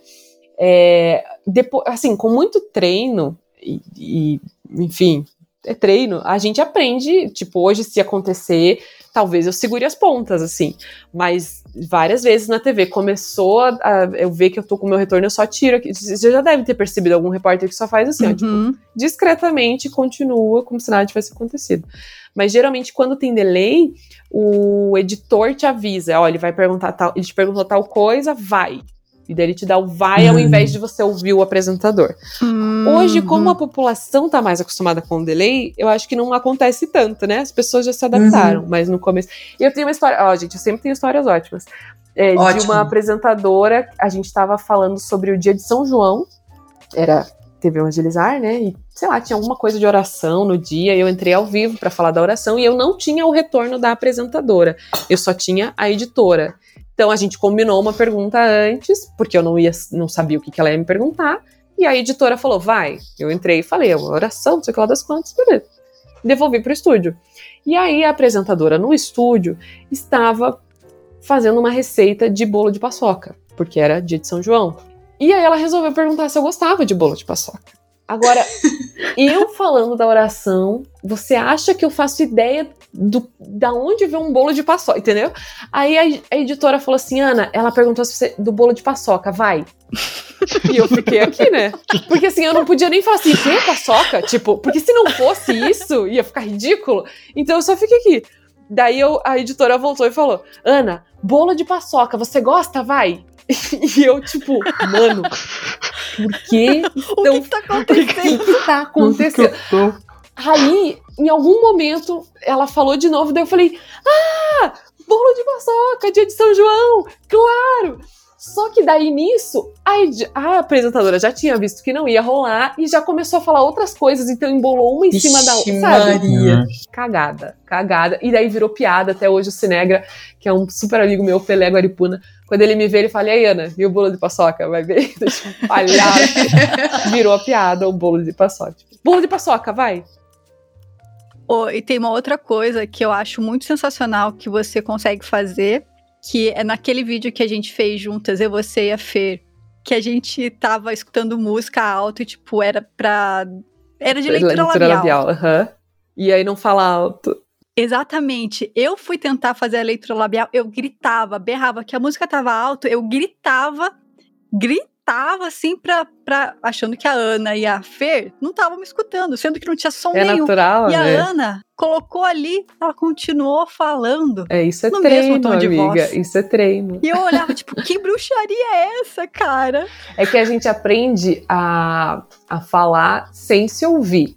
É, depois, assim, com muito treino e, e, enfim, é treino. A gente aprende, tipo, hoje se acontecer, talvez eu segure as pontas, assim. Mas várias vezes na TV começou a, a eu ver que eu tô com o meu retorno, eu só tiro aqui. Você já deve ter percebido algum repórter que só faz assim, uhum. ó, tipo, discretamente continua como se nada tivesse acontecido. Mas geralmente quando tem delay, o editor te avisa, ó, ele vai perguntar tal, ele te perguntou tal coisa, vai. E daí ele te dá o vai ao invés de você ouvir o apresentador. Uhum. Hoje, como a população tá mais acostumada com o delay, eu acho que não acontece tanto, né? As pessoas já se adaptaram, Uhum. mas no começo. E eu tenho uma história. Ó, gente, eu sempre tenho histórias ótimas. É, de uma apresentadora, a gente tava falando sobre o dia de São João. Era. Teve um agilizar, né? E, sei lá, tinha alguma coisa de oração no dia. E eu entrei ao vivo para falar da oração e eu não tinha o retorno da apresentadora. Eu só tinha a editora. Então a gente combinou uma pergunta antes, porque eu não ia, não sabia o que, que ela ia me perguntar. E a editora falou, vai. Eu entrei e falei, é oração, não sei o que lá das quantas, beleza. Devolvi pro estúdio. E aí a apresentadora no estúdio estava fazendo uma receita de bolo de paçoca, porque era dia de São João. E aí ela resolveu perguntar se eu gostava de bolo de paçoca. Agora, eu falando da oração, você acha que eu faço ideia do, da onde vem um bolo de paçoca, entendeu? Aí a, a editora falou assim, Ana, ela perguntou se você, do bolo de paçoca, vai. E eu fiquei aqui, né? Porque assim, eu não podia nem falar assim, que paçoca? Tipo, porque se não fosse isso, ia ficar ridículo. Então eu só fiquei aqui. Daí eu, a editora voltou e falou: Ana, bolo de paçoca, você gosta? Vai. E eu, tipo, mano, por que O que, que tá o acontecendo? que, que tá acontecendo? Aí, em algum momento, ela falou de novo, daí eu falei: Ah, bolo de paçoca, dia de São João, claro! Só que daí nisso, a, a apresentadora já tinha visto que não ia rolar e já começou a falar outras coisas, então embolou uma em cima da outra? Maria. Cagada, cagada. E daí virou piada, até hoje o Sinegra, que é um super amigo meu, Pelé Guaripuna, quando ele me vê, ele fala, e aí, Ana, e o bolo de paçoca? Vai ver? Deixa eu palhaço. Virou a piada, o bolo de paçoca. Bolo de paçoca, vai! Oh, e tem uma outra coisa que eu acho muito sensacional que você consegue fazer, que é naquele vídeo que a gente fez juntas, eu, você e a Fer, que a gente tava escutando música alto e, tipo, era pra. Era de leitura, labial. aham. E aí não fala alto. Exatamente. Eu fui tentar fazer a leitura labial, eu gritava, berrava, que a música tava alto, eu gritava, gritava assim pra, pra. achando que a Ana e a Fer não estavam me escutando, sendo que não tinha som É nenhum. natural, E a né? Ana colocou ali, ela continuou falando. É, isso é no mesmo treino, tom de amiga. voz. Isso é treino. E eu olhava, tipo, que bruxaria é essa, cara? É que a gente aprende a, a falar sem se ouvir.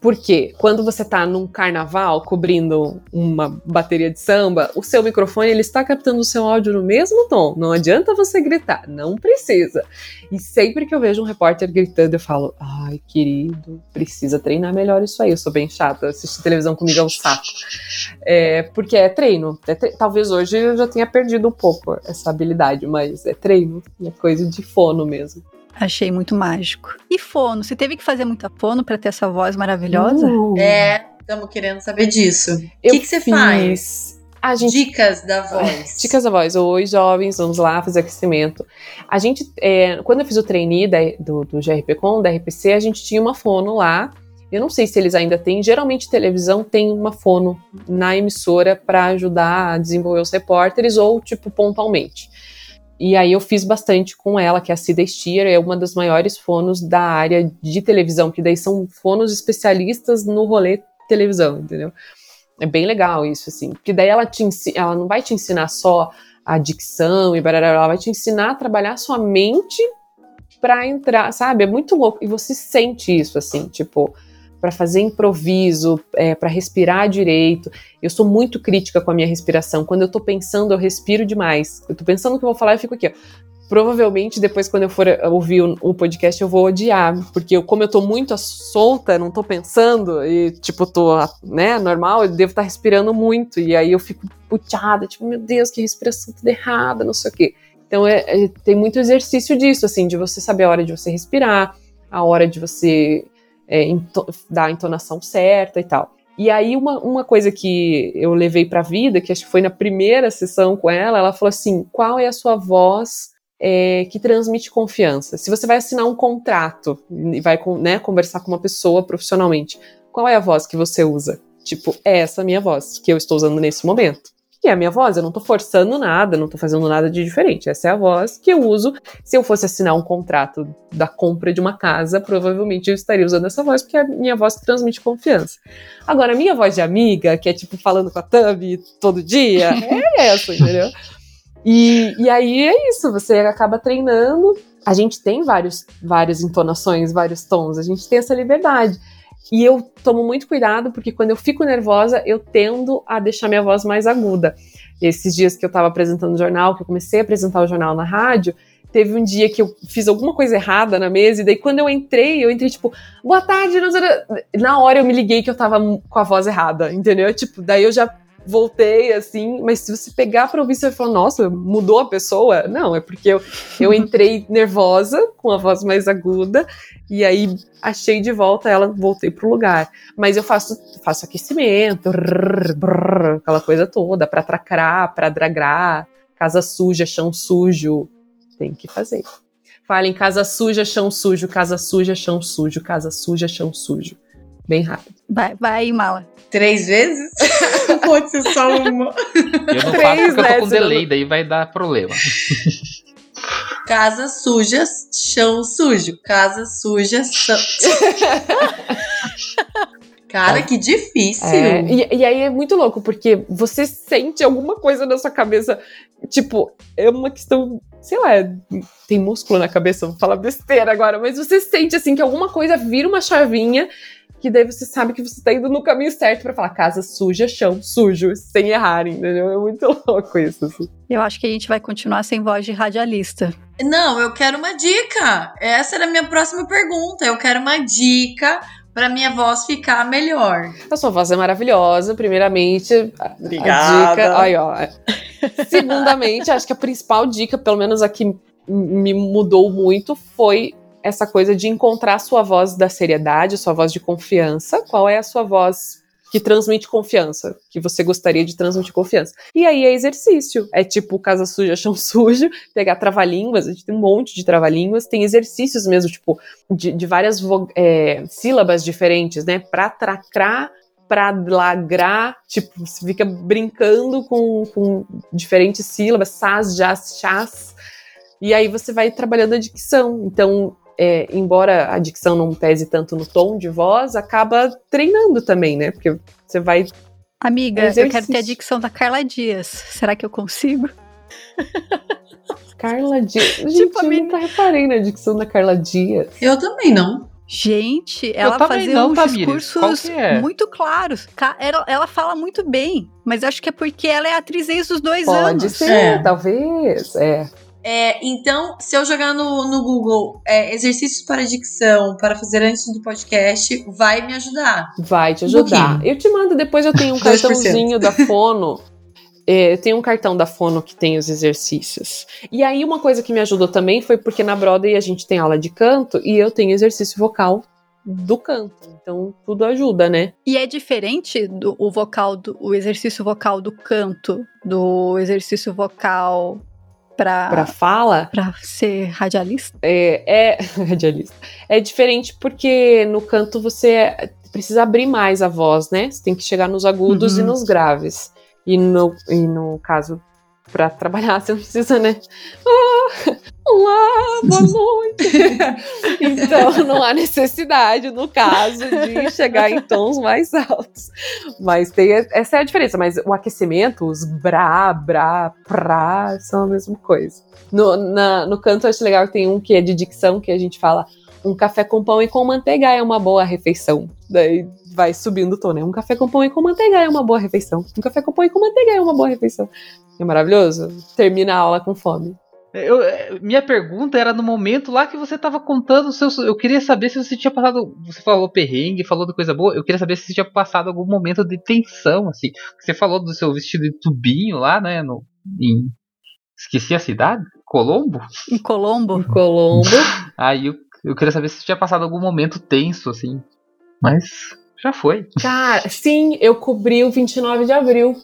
Porque quando você tá num carnaval cobrindo uma bateria de samba, o seu microfone ele está captando o seu áudio no mesmo tom. Não adianta você gritar, não precisa. E sempre que eu vejo um repórter gritando, eu falo: "Ai, querido, precisa treinar melhor isso aí". Eu sou bem chata, assistir televisão comigo é um saco. É, porque é treino. É tre- Talvez hoje eu já tenha perdido um pouco essa habilidade, mas é treino, é coisa de fono mesmo. Achei muito mágico. E fono? Você teve que fazer muita fono pra ter essa voz maravilhosa? Uh, É, estamos querendo saber disso. O que, que você fiz- faz? A gente Dicas da voz. Dicas da voz. Oi, jovens, vamos lá fazer aquecimento. A gente, é, quando eu fiz o trainee da- do, do GRPcon, da RPC, a gente tinha uma fono lá. Eu não sei se eles ainda têm. Geralmente, televisão tem uma fono na emissora para ajudar a desenvolver os repórteres ou, tipo, pontualmente. E aí eu fiz bastante com ela, que é a Cida Stier, é uma das maiores fonos da área de televisão, que daí são fonos especialistas no rolê televisão, entendeu? É bem legal isso, assim. Porque daí ela, te ela não vai te ensinar só a dicção e barará, ela vai te ensinar a trabalhar a sua mente pra entrar, sabe? É muito louco. E você sente isso, assim, tipo, pra fazer improviso, é, para respirar direito. Eu sou muito crítica com a minha respiração. Quando eu tô pensando, eu respiro demais. Eu tô pensando o que eu vou falar, eu fico aqui, ó. Provavelmente, depois, quando eu for eh, ouvir o, podcast, eu vou odiar. Porque eu, como eu tô muito solta, não tô pensando, e, tipo, tô, né, normal, eu devo estar respirando muito. E aí eu fico puteada, tipo, meu Deus, que respiração toda errada, não sei o quê. Então, é, é- tem muito exercício disso, assim, de você saber a hora de você respirar, a hora de você é, dar a entonação certa e tal. E aí, uma, uma coisa que eu levei pra vida, que acho que foi na primeira sessão com ela, ela falou assim: qual é a sua voz é, que transmite confiança? Se você vai assinar um contrato e vai né, conversar com uma pessoa profissionalmente, qual é a voz que você usa? Tipo, é essa minha voz que eu estou usando nesse momento. E é a minha voz, eu não tô forçando nada, não tô fazendo nada de diferente. Essa é a voz que eu uso. Se eu fosse assinar um contrato da compra de uma casa, provavelmente eu estaria usando essa voz, porque é a minha voz que transmite confiança. Agora, a minha voz de amiga, que é tipo falando com a Thumb todo dia, é essa, entendeu? E, e aí é isso, você acaba treinando. A gente tem vários, várias entonações, vários tons, a gente tem essa liberdade. E eu tomo muito cuidado, porque quando eu fico nervosa, eu tendo a deixar minha voz mais aguda. Esses dias que eu estava apresentando o jornal, que eu comecei a apresentar o jornal na rádio, teve um dia que eu fiz alguma coisa errada na mesa, e daí quando eu entrei, eu entrei tipo, boa tarde, na hora eu me liguei que eu tava com a voz errada, entendeu? Tipo, daí eu já voltei assim, mas se você pegar pra ouvir, você vai falar, nossa, mudou a pessoa? Não, é porque eu, eu entrei nervosa, com a voz mais aguda, e aí achei de volta ela, voltei pro lugar. Mas eu faço, faço aquecimento, rrr, brrr, aquela coisa toda, pra tracrar, pra dragrar, casa suja, chão sujo, tem que fazer. Falem casa suja, chão sujo, casa suja, chão sujo, casa suja, chão sujo. Bem rápido. Vai, vai, mala. Três vezes? Pode ser só uma. Eu não Três, faço porque eu né, tô com senão- delay, daí vai dar problema. Casa suja, chão sujo. Casa suja, chão. Cara, que difícil. É, e, e aí é muito louco, porque você sente alguma coisa na sua cabeça. Tipo, é uma questão, sei lá, tem músculo na cabeça, vou falar besteira agora, mas você sente assim que alguma coisa vira uma chavinha. Que daí você sabe que você tá indo no caminho certo pra falar casa suja, chão sujo, sem errar, entendeu? É muito louco isso. Assim. Eu acho que a gente vai continuar sem voz de radialista. Não, eu quero uma dica. Essa era a minha próxima pergunta. Eu quero uma dica pra minha voz ficar melhor. A sua voz é maravilhosa, primeiramente. a- A Obrigada. dica. Aí, ó. Segundamente, acho que a principal dica, pelo menos a que m- me mudou muito, foi essa coisa de encontrar a sua voz da seriedade, a sua voz de confiança. Qual é a sua voz que transmite confiança, que você gostaria de transmitir confiança. E aí é exercício. É tipo casa suja, chão sujo, pegar trava-línguas, a gente tem um monte de trava-línguas, tem exercícios mesmo, tipo, de, de várias é, sílabas diferentes, né? Pra tracrar, pra lagrar, tipo, você fica brincando com, com diferentes sílabas, sas, jas, chás, e aí você vai trabalhando a dicção. Então, é, embora a dicção não pese tanto no tom de voz, acaba treinando também, né? Porque você vai. Amiga, eu quero ter a Exercício. dicção da Carla Dias. Será que eu consigo? Carla Dias. Gente, Tipo, a eu nunca reparei na dicção da Carla Dias. Eu também não. Gente, ela fazia não, uns Tamires. Discursos é? muito claros. Ela, ela fala muito bem, mas acho que é porque ela é atriz desde os dois Pode anos. ser, É. talvez. É. É, então, se eu jogar no, no Google é, exercícios para dicção para fazer antes do podcast, vai me ajudar. Vai te Um ajudar. pouquinho. eu te mando, depois eu tenho um 2%. cartãozinho da Fono. É, eu tenho um cartão da Fono que tem os exercícios. E aí, uma coisa que me ajudou também foi porque na Broadway a gente tem aula de canto e eu tenho exercício vocal do canto. Então, tudo ajuda, né? E é diferente do o vocal do o exercício vocal do canto do exercício vocal Pra para fala, para ser radialista. é, é radialista. É diferente porque no canto você precisa abrir mais a voz, né? Você tem que chegar nos agudos Uhum. e nos graves. E no, e no caso, pra trabalhar, você não precisa, né? Ah, olá, boa noite. então, não há necessidade, no caso, de chegar em tons mais altos. Mas tem, essa é a diferença. Mas o aquecimento, os brá, brá, prá, são a mesma coisa. No, na- no canto, eu acho legal que tem um que é de dicção, que a gente fala um café com pão e com manteiga é uma boa refeição. Daí vai subindo o tom, né? Um café com pão e com manteiga é uma boa refeição. Um café com pão e com manteiga é uma boa refeição. É maravilhoso. Termina a aula com fome. Eu- é, minha pergunta era no momento lá que você tava contando seus. Eu queria saber se você tinha passado. Você falou perrengue, falou de coisa boa. Eu queria saber se você tinha passado algum momento de tensão, assim. Você falou do seu vestido de tubinho lá, né? No, em, esqueci a cidade? Colombo? Em Colombo. Em Colombo. Aí eu, eu queria saber se você tinha passado algum momento tenso, assim. Mas já foi. Cara, sim, eu cobri o 29 de abril.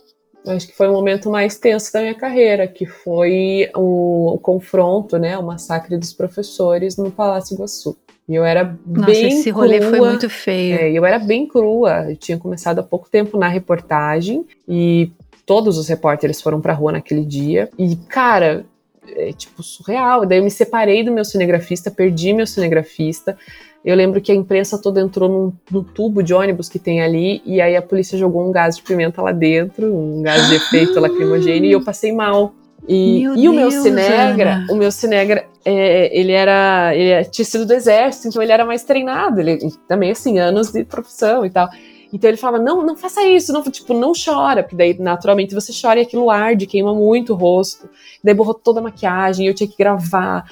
Acho que foi o momento mais tenso da minha carreira, que foi o, o confronto, né, o massacre dos professores no Palácio Iguaçu. E eu era Nossa, bem esse rolê crua. foi muito feio. É, eu era bem crua. Eu tinha começado há pouco tempo na reportagem e todos os repórteres foram pra rua naquele dia. E, cara, é tipo surreal. Daí eu me separei do meu cinegrafista, perdi meu cinegrafista. Eu lembro que a imprensa toda entrou num, num tubo de ônibus que tem ali, e aí a polícia jogou um gás de pimenta lá dentro, um gás de efeito lacrimogêneo, e eu passei mal. E, Meu e o meu cinegra, Ana. o meu cinegra, é, ele era, ele tinha sido do exército, então ele era mais treinado, ele também assim anos de profissão e tal. Então ele falava não, não faça isso, não, tipo não chora, porque daí naturalmente você chora e aquilo arde, queima muito o rosto. Daí borrou toda a maquiagem, eu tinha que gravar.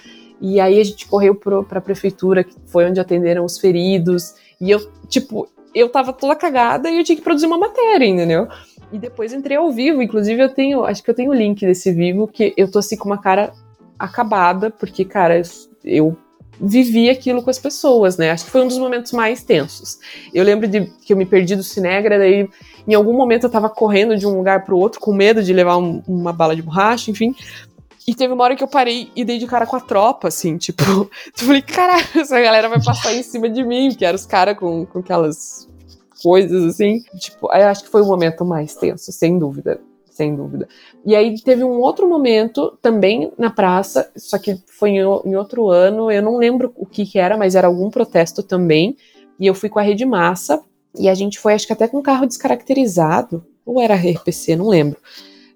E aí a gente correu pro, pra prefeitura, que foi onde atenderam os feridos. E eu, tipo, eu tava toda cagada e eu tinha que produzir uma matéria, entendeu? E depois entrei ao vivo, inclusive eu tenho, acho que eu tenho o link desse vivo, que eu tô assim com uma cara acabada, porque, cara, eu, vivi aquilo com as pessoas, né? Acho que foi um dos momentos mais tensos. Eu lembro de que eu me perdi do Cinegra, daí em algum momento eu tava correndo de um lugar pro outro, com medo de levar um- uma bala de borracha, enfim. E teve uma hora que eu parei e dei de cara com a tropa, assim, tipo. Eu falei, caralho, essa galera vai passar em cima de mim, que eram os caras com, com aquelas coisas, assim. Tipo, aí eu acho que foi o momento mais tenso, sem dúvida. Sem dúvida. E aí teve um outro momento também na praça, só que foi em, em outro ano, eu não lembro o que, que era, mas era algum protesto também. E eu fui com a Rede Massa, e a gente foi, acho que até com um carro descaracterizado, ou era RPC, não lembro.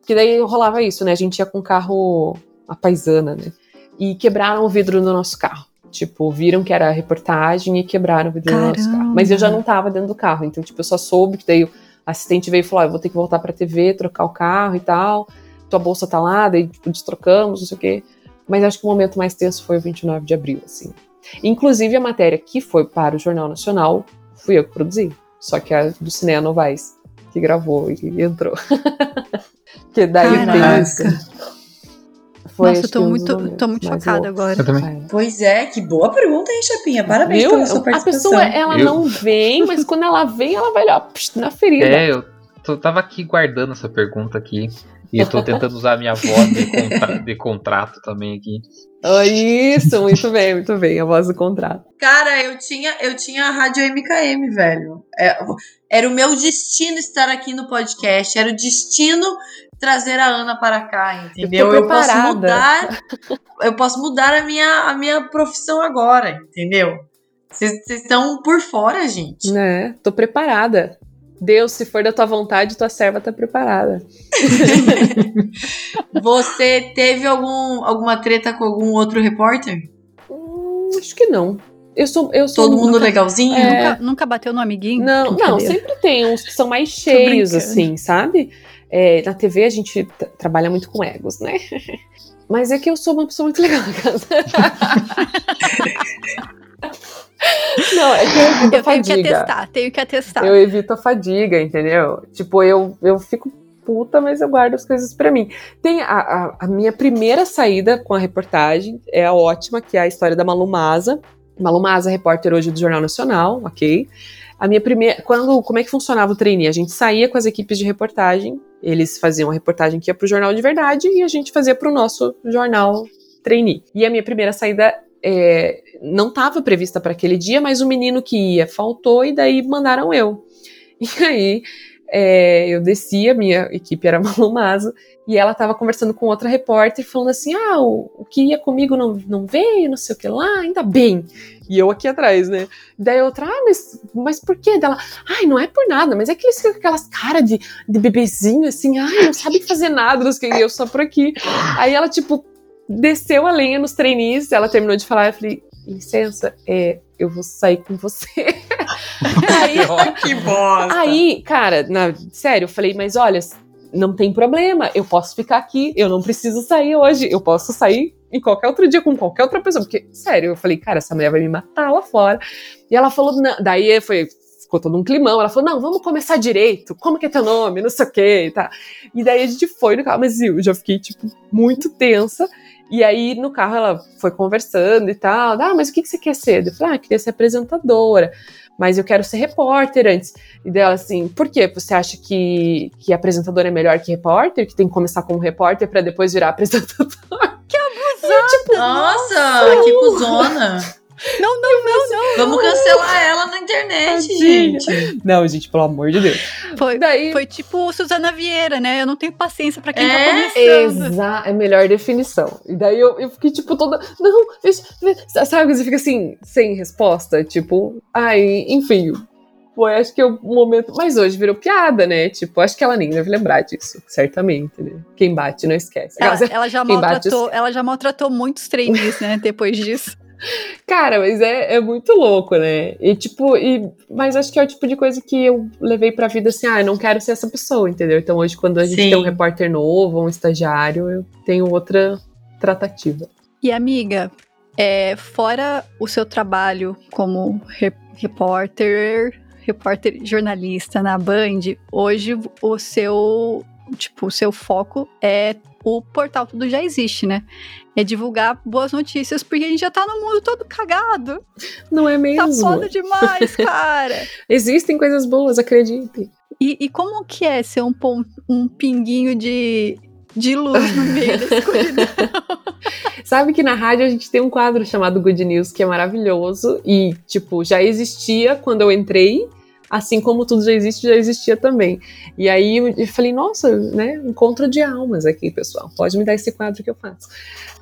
Que daí rolava isso, né? A gente ia com carro a paisana, né? E quebraram o vidro do nosso carro. Tipo, viram que era reportagem e quebraram o vidro do nosso carro. Mas eu já não tava dentro do carro, então, tipo, eu só soube que daí o assistente veio e falou: ah, eu vou ter que voltar pra TV, trocar o carro e tal. Tua bolsa tá lá, daí, tipo, destrocamos, não sei o quê. Mas acho que o momento mais tenso foi o 29 de abril, assim. Inclusive, a matéria que foi para o Jornal Nacional, fui eu que produzi. Só que a do Cinea Novaes, que gravou e entrou. que daí tem Caraca. isso. Foi, Nossa, eu tô muito, tô muito chocada agora. É. Pois é, que boa pergunta, hein, Chapinha? Parabéns pela sua A participação. pessoa, ela Eu- não vem, mas quando ela vem, ela vai lá na ferida. É, eu tô- tava aqui guardando essa pergunta aqui. E eu tô tentando usar a minha voz de, contra- de contrato também aqui. Ah, Isso, muito bem, muito bem, a voz do contrato. Cara, eu tinha, eu tinha a rádio MKM, velho. É, era o meu destino estar aqui no podcast. Era o destino trazer a Ana para cá, entendeu? Eu Eu, posso mudar. Eu posso mudar a minha, a minha profissão agora, entendeu? Vocês estão por fora, gente. Né? Tô preparada. Deus, se for da tua vontade, tua serva tá preparada. Você teve algum, alguma treta com algum outro repórter? Hum, acho que não. Eu sou. Eu sou Todo mundo nunca- legalzinho? É. Nunca, nunca bateu no amiguinho? Não, não, sempre tem uns que são mais cheios, assim, sabe? É, na TV a gente trabalha muito com egos, né? Mas é que eu sou uma pessoa muito legal. Não, é que eu evito a Eu tenho que fadiga. atestar, tenho que atestar. Eu evito a fadiga, entendeu? Tipo, eu, eu fico puta, mas eu guardo as coisas pra mim. Tem a, a, a minha primeira saída com a reportagem, é a ótima, que é a história da Malu Maza. Malu Maza, repórter hoje do Jornal Nacional, ok? A minha primeira. Quando, como é que funcionava o trainee? A gente saía com as equipes de reportagem, eles faziam a reportagem que ia pro jornal de verdade e a gente fazia pro nosso jornal trainee. E a minha primeira saída é, não estava prevista para aquele dia, mas o menino que ia faltou e daí mandaram eu. E aí é, eu desci, a minha equipe era Malu Mazo, e ela estava conversando com outra repórter, falando assim: ah, o, o que ia comigo não, não veio, não sei o que lá, ainda bem. E eu aqui atrás, né? Daí outra, ah, mas, mas por quê? Dela, ai, não é por nada, mas é que eles ficam com aquelas caras de, de bebezinho, assim, ai, não sabem fazer nada, não sei eu só por aqui. Aí ela, tipo, desceu a lenha nos trainees, ela terminou de falar, eu falei, licença, é, eu vou sair com você. aí, Que bosta. aí, cara, na- sério, eu falei, mas olha, não tem problema, eu posso ficar aqui, eu não preciso sair hoje, eu posso sair em qualquer outro dia com qualquer outra pessoa, porque, sério, eu falei, cara, essa mulher vai me matar lá fora. E ela falou, não, daí foi, ficou todo um climão, ela falou, não, vamos começar direito, como que é teu nome, não sei o que, e tá. E daí a gente foi no carro, mas eu já fiquei, tipo, muito tensa, e aí no carro ela foi conversando e tal, ah, mas o que, que você quer ser? Eu falei, ah, queria ser apresentadora, mas eu quero ser repórter antes. E dela assim, por quê? Você acha que, que apresentador é melhor que repórter? Que tem que começar como repórter pra depois virar apresentador? Nossa, que cuzona. Não, não, não, não. Vamos cancelar ela na internet, Tadinha. gente. Não, gente, pelo amor de Deus. Foi, Daí, foi tipo Suzana Vieira, né? Eu não tenho paciência pra quem É? tá começando. Exa é a melhor definição. E daí eu, eu fiquei, tipo, toda. Não, isso- sabe? Você fica assim, sem resposta. Tipo, ai, enfim. Foi, acho que é o momento. Mas hoje virou piada, né? Tipo, acho que ela nem deve lembrar disso, certamente, né? Quem bate não esquece. Ela, ela já Quem bate maltratou, ela já maltratou muitos trainees, né? Depois disso. Cara, mas é, é muito louco, né? E tipo, e, mas acho que é o tipo de coisa que eu levei pra vida assim, ah, eu não quero ser essa pessoa, entendeu? Então hoje, quando a gente Sim. tem um repórter novo, um estagiário, eu tenho outra tratativa. E amiga, é, fora o seu trabalho como re- repórter, repórter jornalista na Band, hoje o seu, tipo, o seu foco é o portal Tudo Já Existe, né? É divulgar boas notícias, porque a gente já tá no mundo todo cagado. Não é Tá mesmo? foda demais, cara. Existem coisas boas, acreditem. E, e como que é ser um, um pinguinho de, de luz no meio da escuridão? Sabe que na rádio a gente tem um quadro chamado Good News que é maravilhoso e, tipo, já existia quando eu entrei, assim como tudo já existe, já existia também. E aí eu falei, nossa, né, encontro de almas aqui, pessoal. Pode me dar esse quadro que eu faço.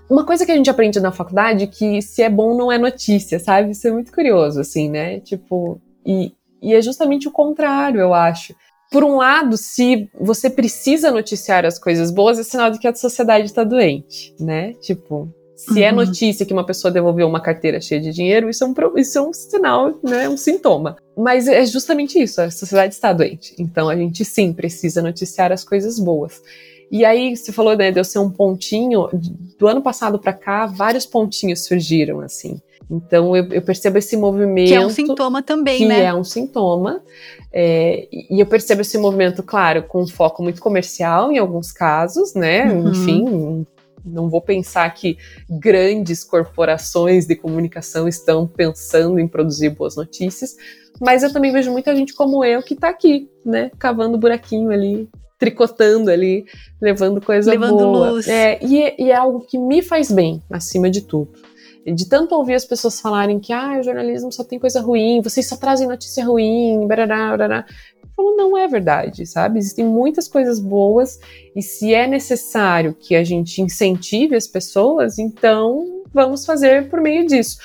Uma coisa que a gente aprende na faculdade é que se é bom não é notícia, sabe? Isso é muito curioso, assim, né? Tipo, e, e é justamente o contrário, eu acho. Por um lado, se você precisa noticiar as coisas boas, é sinal de que a sociedade está doente, né? Tipo, se é Uhum. notícia que uma pessoa devolveu uma carteira cheia de dinheiro, isso é um, isso é um sinal, né? Um sintoma. Mas é justamente isso, a sociedade está doente. Então a gente sim precisa noticiar as coisas boas. E aí, você falou né, de eu ser um pontinho, do ano passado para cá, vários pontinhos surgiram, assim. Então eu, eu percebo esse movimento que é um sintoma também, que né? é um sintoma. É, e eu percebo esse movimento, claro, com um foco muito comercial em alguns casos, né? Uhum. Enfim, não vou pensar que grandes corporações de comunicação estão pensando em produzir boas notícias, mas eu também vejo muita gente como eu que está aqui, né? Cavando buraquinho ali, tricotando ali, levando coisa Levando boa. luz. É, e, é- e é algo que me faz bem, acima de tudo de tanto ouvir as pessoas falarem que ah, o jornalismo só tem coisa ruim, vocês só trazem notícia ruim, barará, barará. Eu falo, não é verdade, sabe? Existem muitas coisas boas e se é necessário que a gente incentive as pessoas, então vamos fazer por meio disso.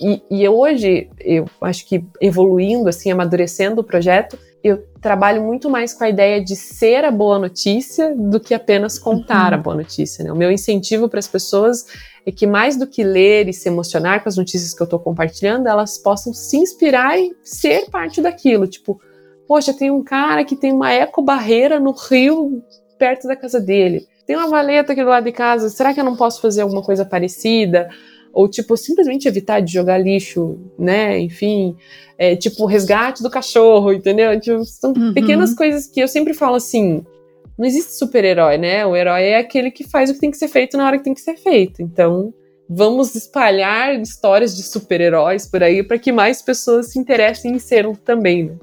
E, e hoje, eu acho que evoluindo, assim, amadurecendo o projeto, eu trabalho muito mais com a ideia de ser a boa notícia do que apenas contar Uhum. a boa notícia. Né? O meu incentivo para as pessoas é que mais do que ler e se emocionar com as notícias que eu estou compartilhando, elas possam se inspirar e ser parte daquilo. Tipo, poxa, tem um cara que tem uma ecobarreira no rio perto da casa dele. Tem uma valeta aqui do lado de casa, será que eu não posso fazer alguma coisa parecida? Ou, tipo, simplesmente evitar de jogar lixo, né? Enfim, é, tipo, o resgate do cachorro, entendeu? Tipo, são Uhum. pequenas coisas que eu sempre falo assim, não existe super-herói, né? O herói é aquele que faz o que tem que ser feito na hora que tem que ser feito. Então, vamos espalhar histórias de super-heróis por aí para que mais pessoas se interessem em ser um também, né?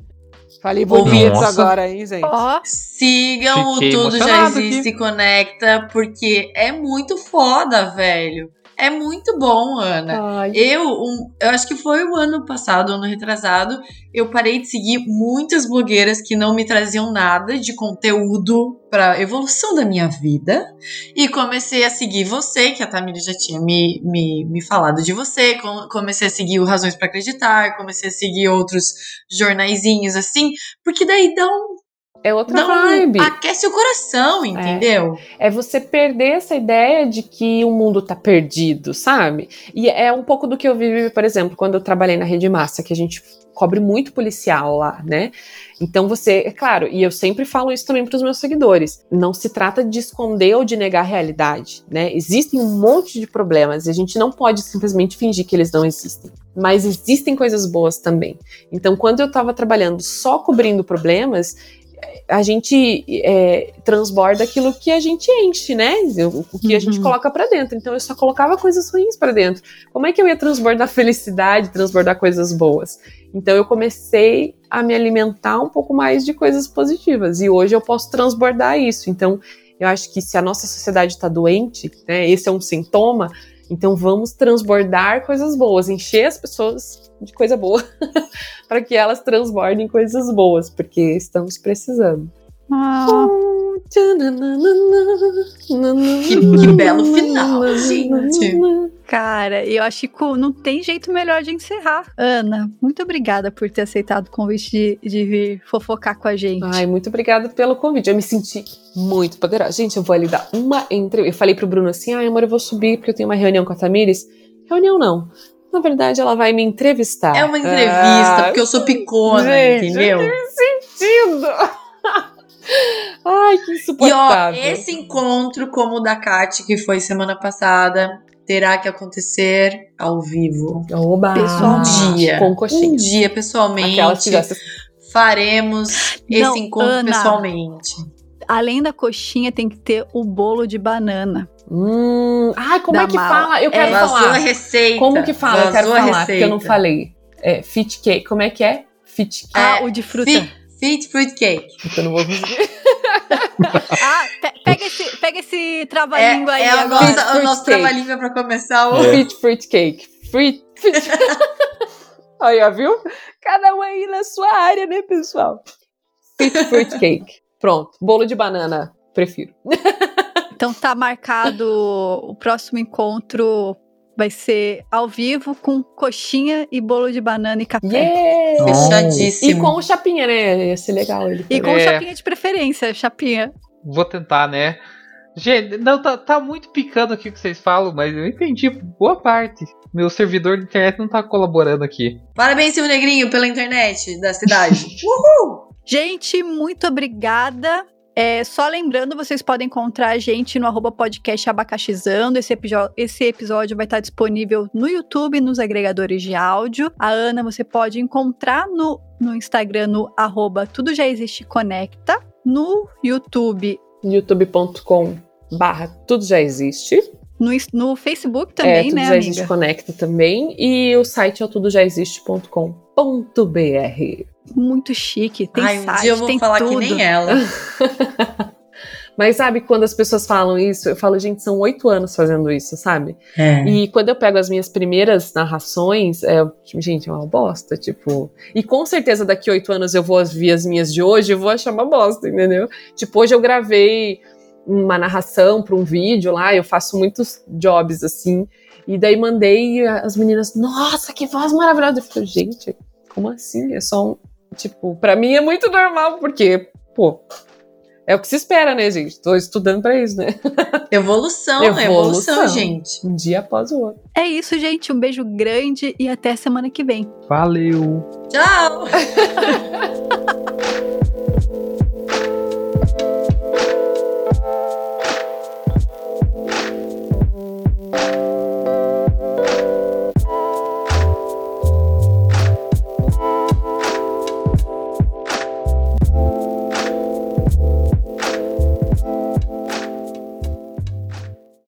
Falei bonito Nossa. agora, hein, gente? Ó, Sigam Fiquei o Tudo Já Existe aqui. e Conecta, porque é muito foda, velho. É muito bom, Ana. Ai, Eu, um- eu acho que foi o ano passado, ano retrasado, eu parei de seguir muitas blogueiras que não me traziam nada de conteúdo para evolução da minha vida e comecei a seguir você, que a Tamiri já tinha me, me, me falado de você, com- comecei a seguir o Razões para Acreditar, comecei a seguir outros jornaizinhos assim, porque daí dá um, é outra um vibe. aquece o coração, entendeu? É você perder essa ideia de que o mundo tá perdido, sabe? E é um pouco do que eu vivi, por exemplo, quando eu trabalhei na Rede Massa, que a gente cobre muito policial lá, né? Então você, é claro, e eu sempre falo isso também para os meus seguidores, não se trata de esconder ou de negar a realidade, né? Existem um monte de problemas e a gente não pode simplesmente fingir que eles não existem. Mas existem coisas boas também. Então, quando eu estava trabalhando só cobrindo problemas, a gente é, transborda aquilo que a gente enche, né? O, que a gente Uhum. coloca pra dentro. Então eu só colocava coisas ruins pra dentro. Como é que eu ia transbordar felicidade, transbordar coisas boas? Então eu comecei a me alimentar um pouco mais de coisas positivas e hoje eu posso transbordar isso. Então eu acho que se a nossa sociedade está doente, né, esse é um sintoma. Então vamos transbordar coisas boas, encher as pessoas de coisa boa, para que elas transbordem coisas boas, porque estamos precisando. Ah, Que, que belo final, gente. cara, eu acho que não tem jeito melhor de encerrar. Ana, muito obrigada por ter aceitado o convite de, de vir fofocar com a gente. Ai, muito obrigada pelo convite. Eu me senti muito poderosa. Gente, eu vou ali dar uma entrevista. Eu falei pro Bruno assim: ai, amor, eu vou subir porque eu tenho uma reunião com a Tamires. Reunião não. Na verdade, ela vai me entrevistar. É uma entrevista, Ah, porque eu sou picona, gente, entendeu? Eu tenho sentido. Ai, que E ó, insuportável. esse encontro, como o da Kate, que foi semana passada, terá que acontecer ao vivo. Oba! Pessoalmente. Um dia. Com Um coxinha. dia, pessoalmente, Aquelas que já se- faremos Não, esse encontro Ana. pessoalmente. Além da coxinha, tem que ter o bolo de banana. Hum, ai, como Da é que mala. fala? Eu É, quero Vazou a falar. receita. Como que fala? Eu quero Vazou falar, porque eu não receita. falei. É, fit cake. Como é que é? Fit cake. Ah, É, o de fruta. Fit, fit fruit cake. Eu não vou conseguir. Ah, pe- pega esse, pega esse É, trava-língua aí é a agora. nossa, o nosso trabalhinho pra começar o. É. Fit fruit cake. Fruit. fit- Aí, ó, viu? Cada um aí na sua área, né, pessoal? Fit fruit cake. Pronto. Bolo de banana. Prefiro. Então tá marcado o próximo encontro. Vai ser ao vivo com coxinha e bolo de banana e café. Yeah! Fechadíssimo. E com o chapinha, né? Ia ser legal ele. E com É. chapinha de preferência, chapinha. Vou tentar, né? Gente, não, tá, tá muito picando aqui o que vocês falam, mas eu entendi boa parte. Meu servidor de internet não tá colaborando aqui. Parabéns, seu negrinho, pela internet da cidade. Uhul! Gente, muito obrigada. É, só lembrando, vocês podem encontrar a gente no arroba podcast abacaxizando. Esse, esse episódio vai estar disponível no YouTube, nos agregadores de áudio. A Ana você pode encontrar no, no Instagram no arroba tudo já existe conecta. No YouTube, youtube.com barra tudo já existe. No, no Facebook é, também, tudo né, já existe amiga? conecta também. E o site é o tudojaexiste.com.br. Muito chique. Tem Ai, um site, dia eu vou tem falar tudo. que nem ela. Mas sabe, quando as pessoas falam isso, eu falo, gente, são oito anos fazendo isso, sabe? É. E quando eu pego as minhas primeiras narrações, é, gente, é uma bosta, tipo. E com certeza daqui oito anos eu vou ver as minhas de hoje e vou achar uma bosta, entendeu? Tipo, hoje eu gravei uma narração para um vídeo lá, eu faço muitos jobs assim, e daí mandei e as meninas, nossa, que voz maravilhosa. Eu falei, gente, como assim? É só um. Tipo, pra mim é muito normal, porque, pô. É o que se espera, né, gente? Tô estudando pra isso, né? Evolução, Evolução. evolução, gente. Um dia após o outro. É isso, gente. Um beijo grande e até semana que vem. Valeu! Tchau!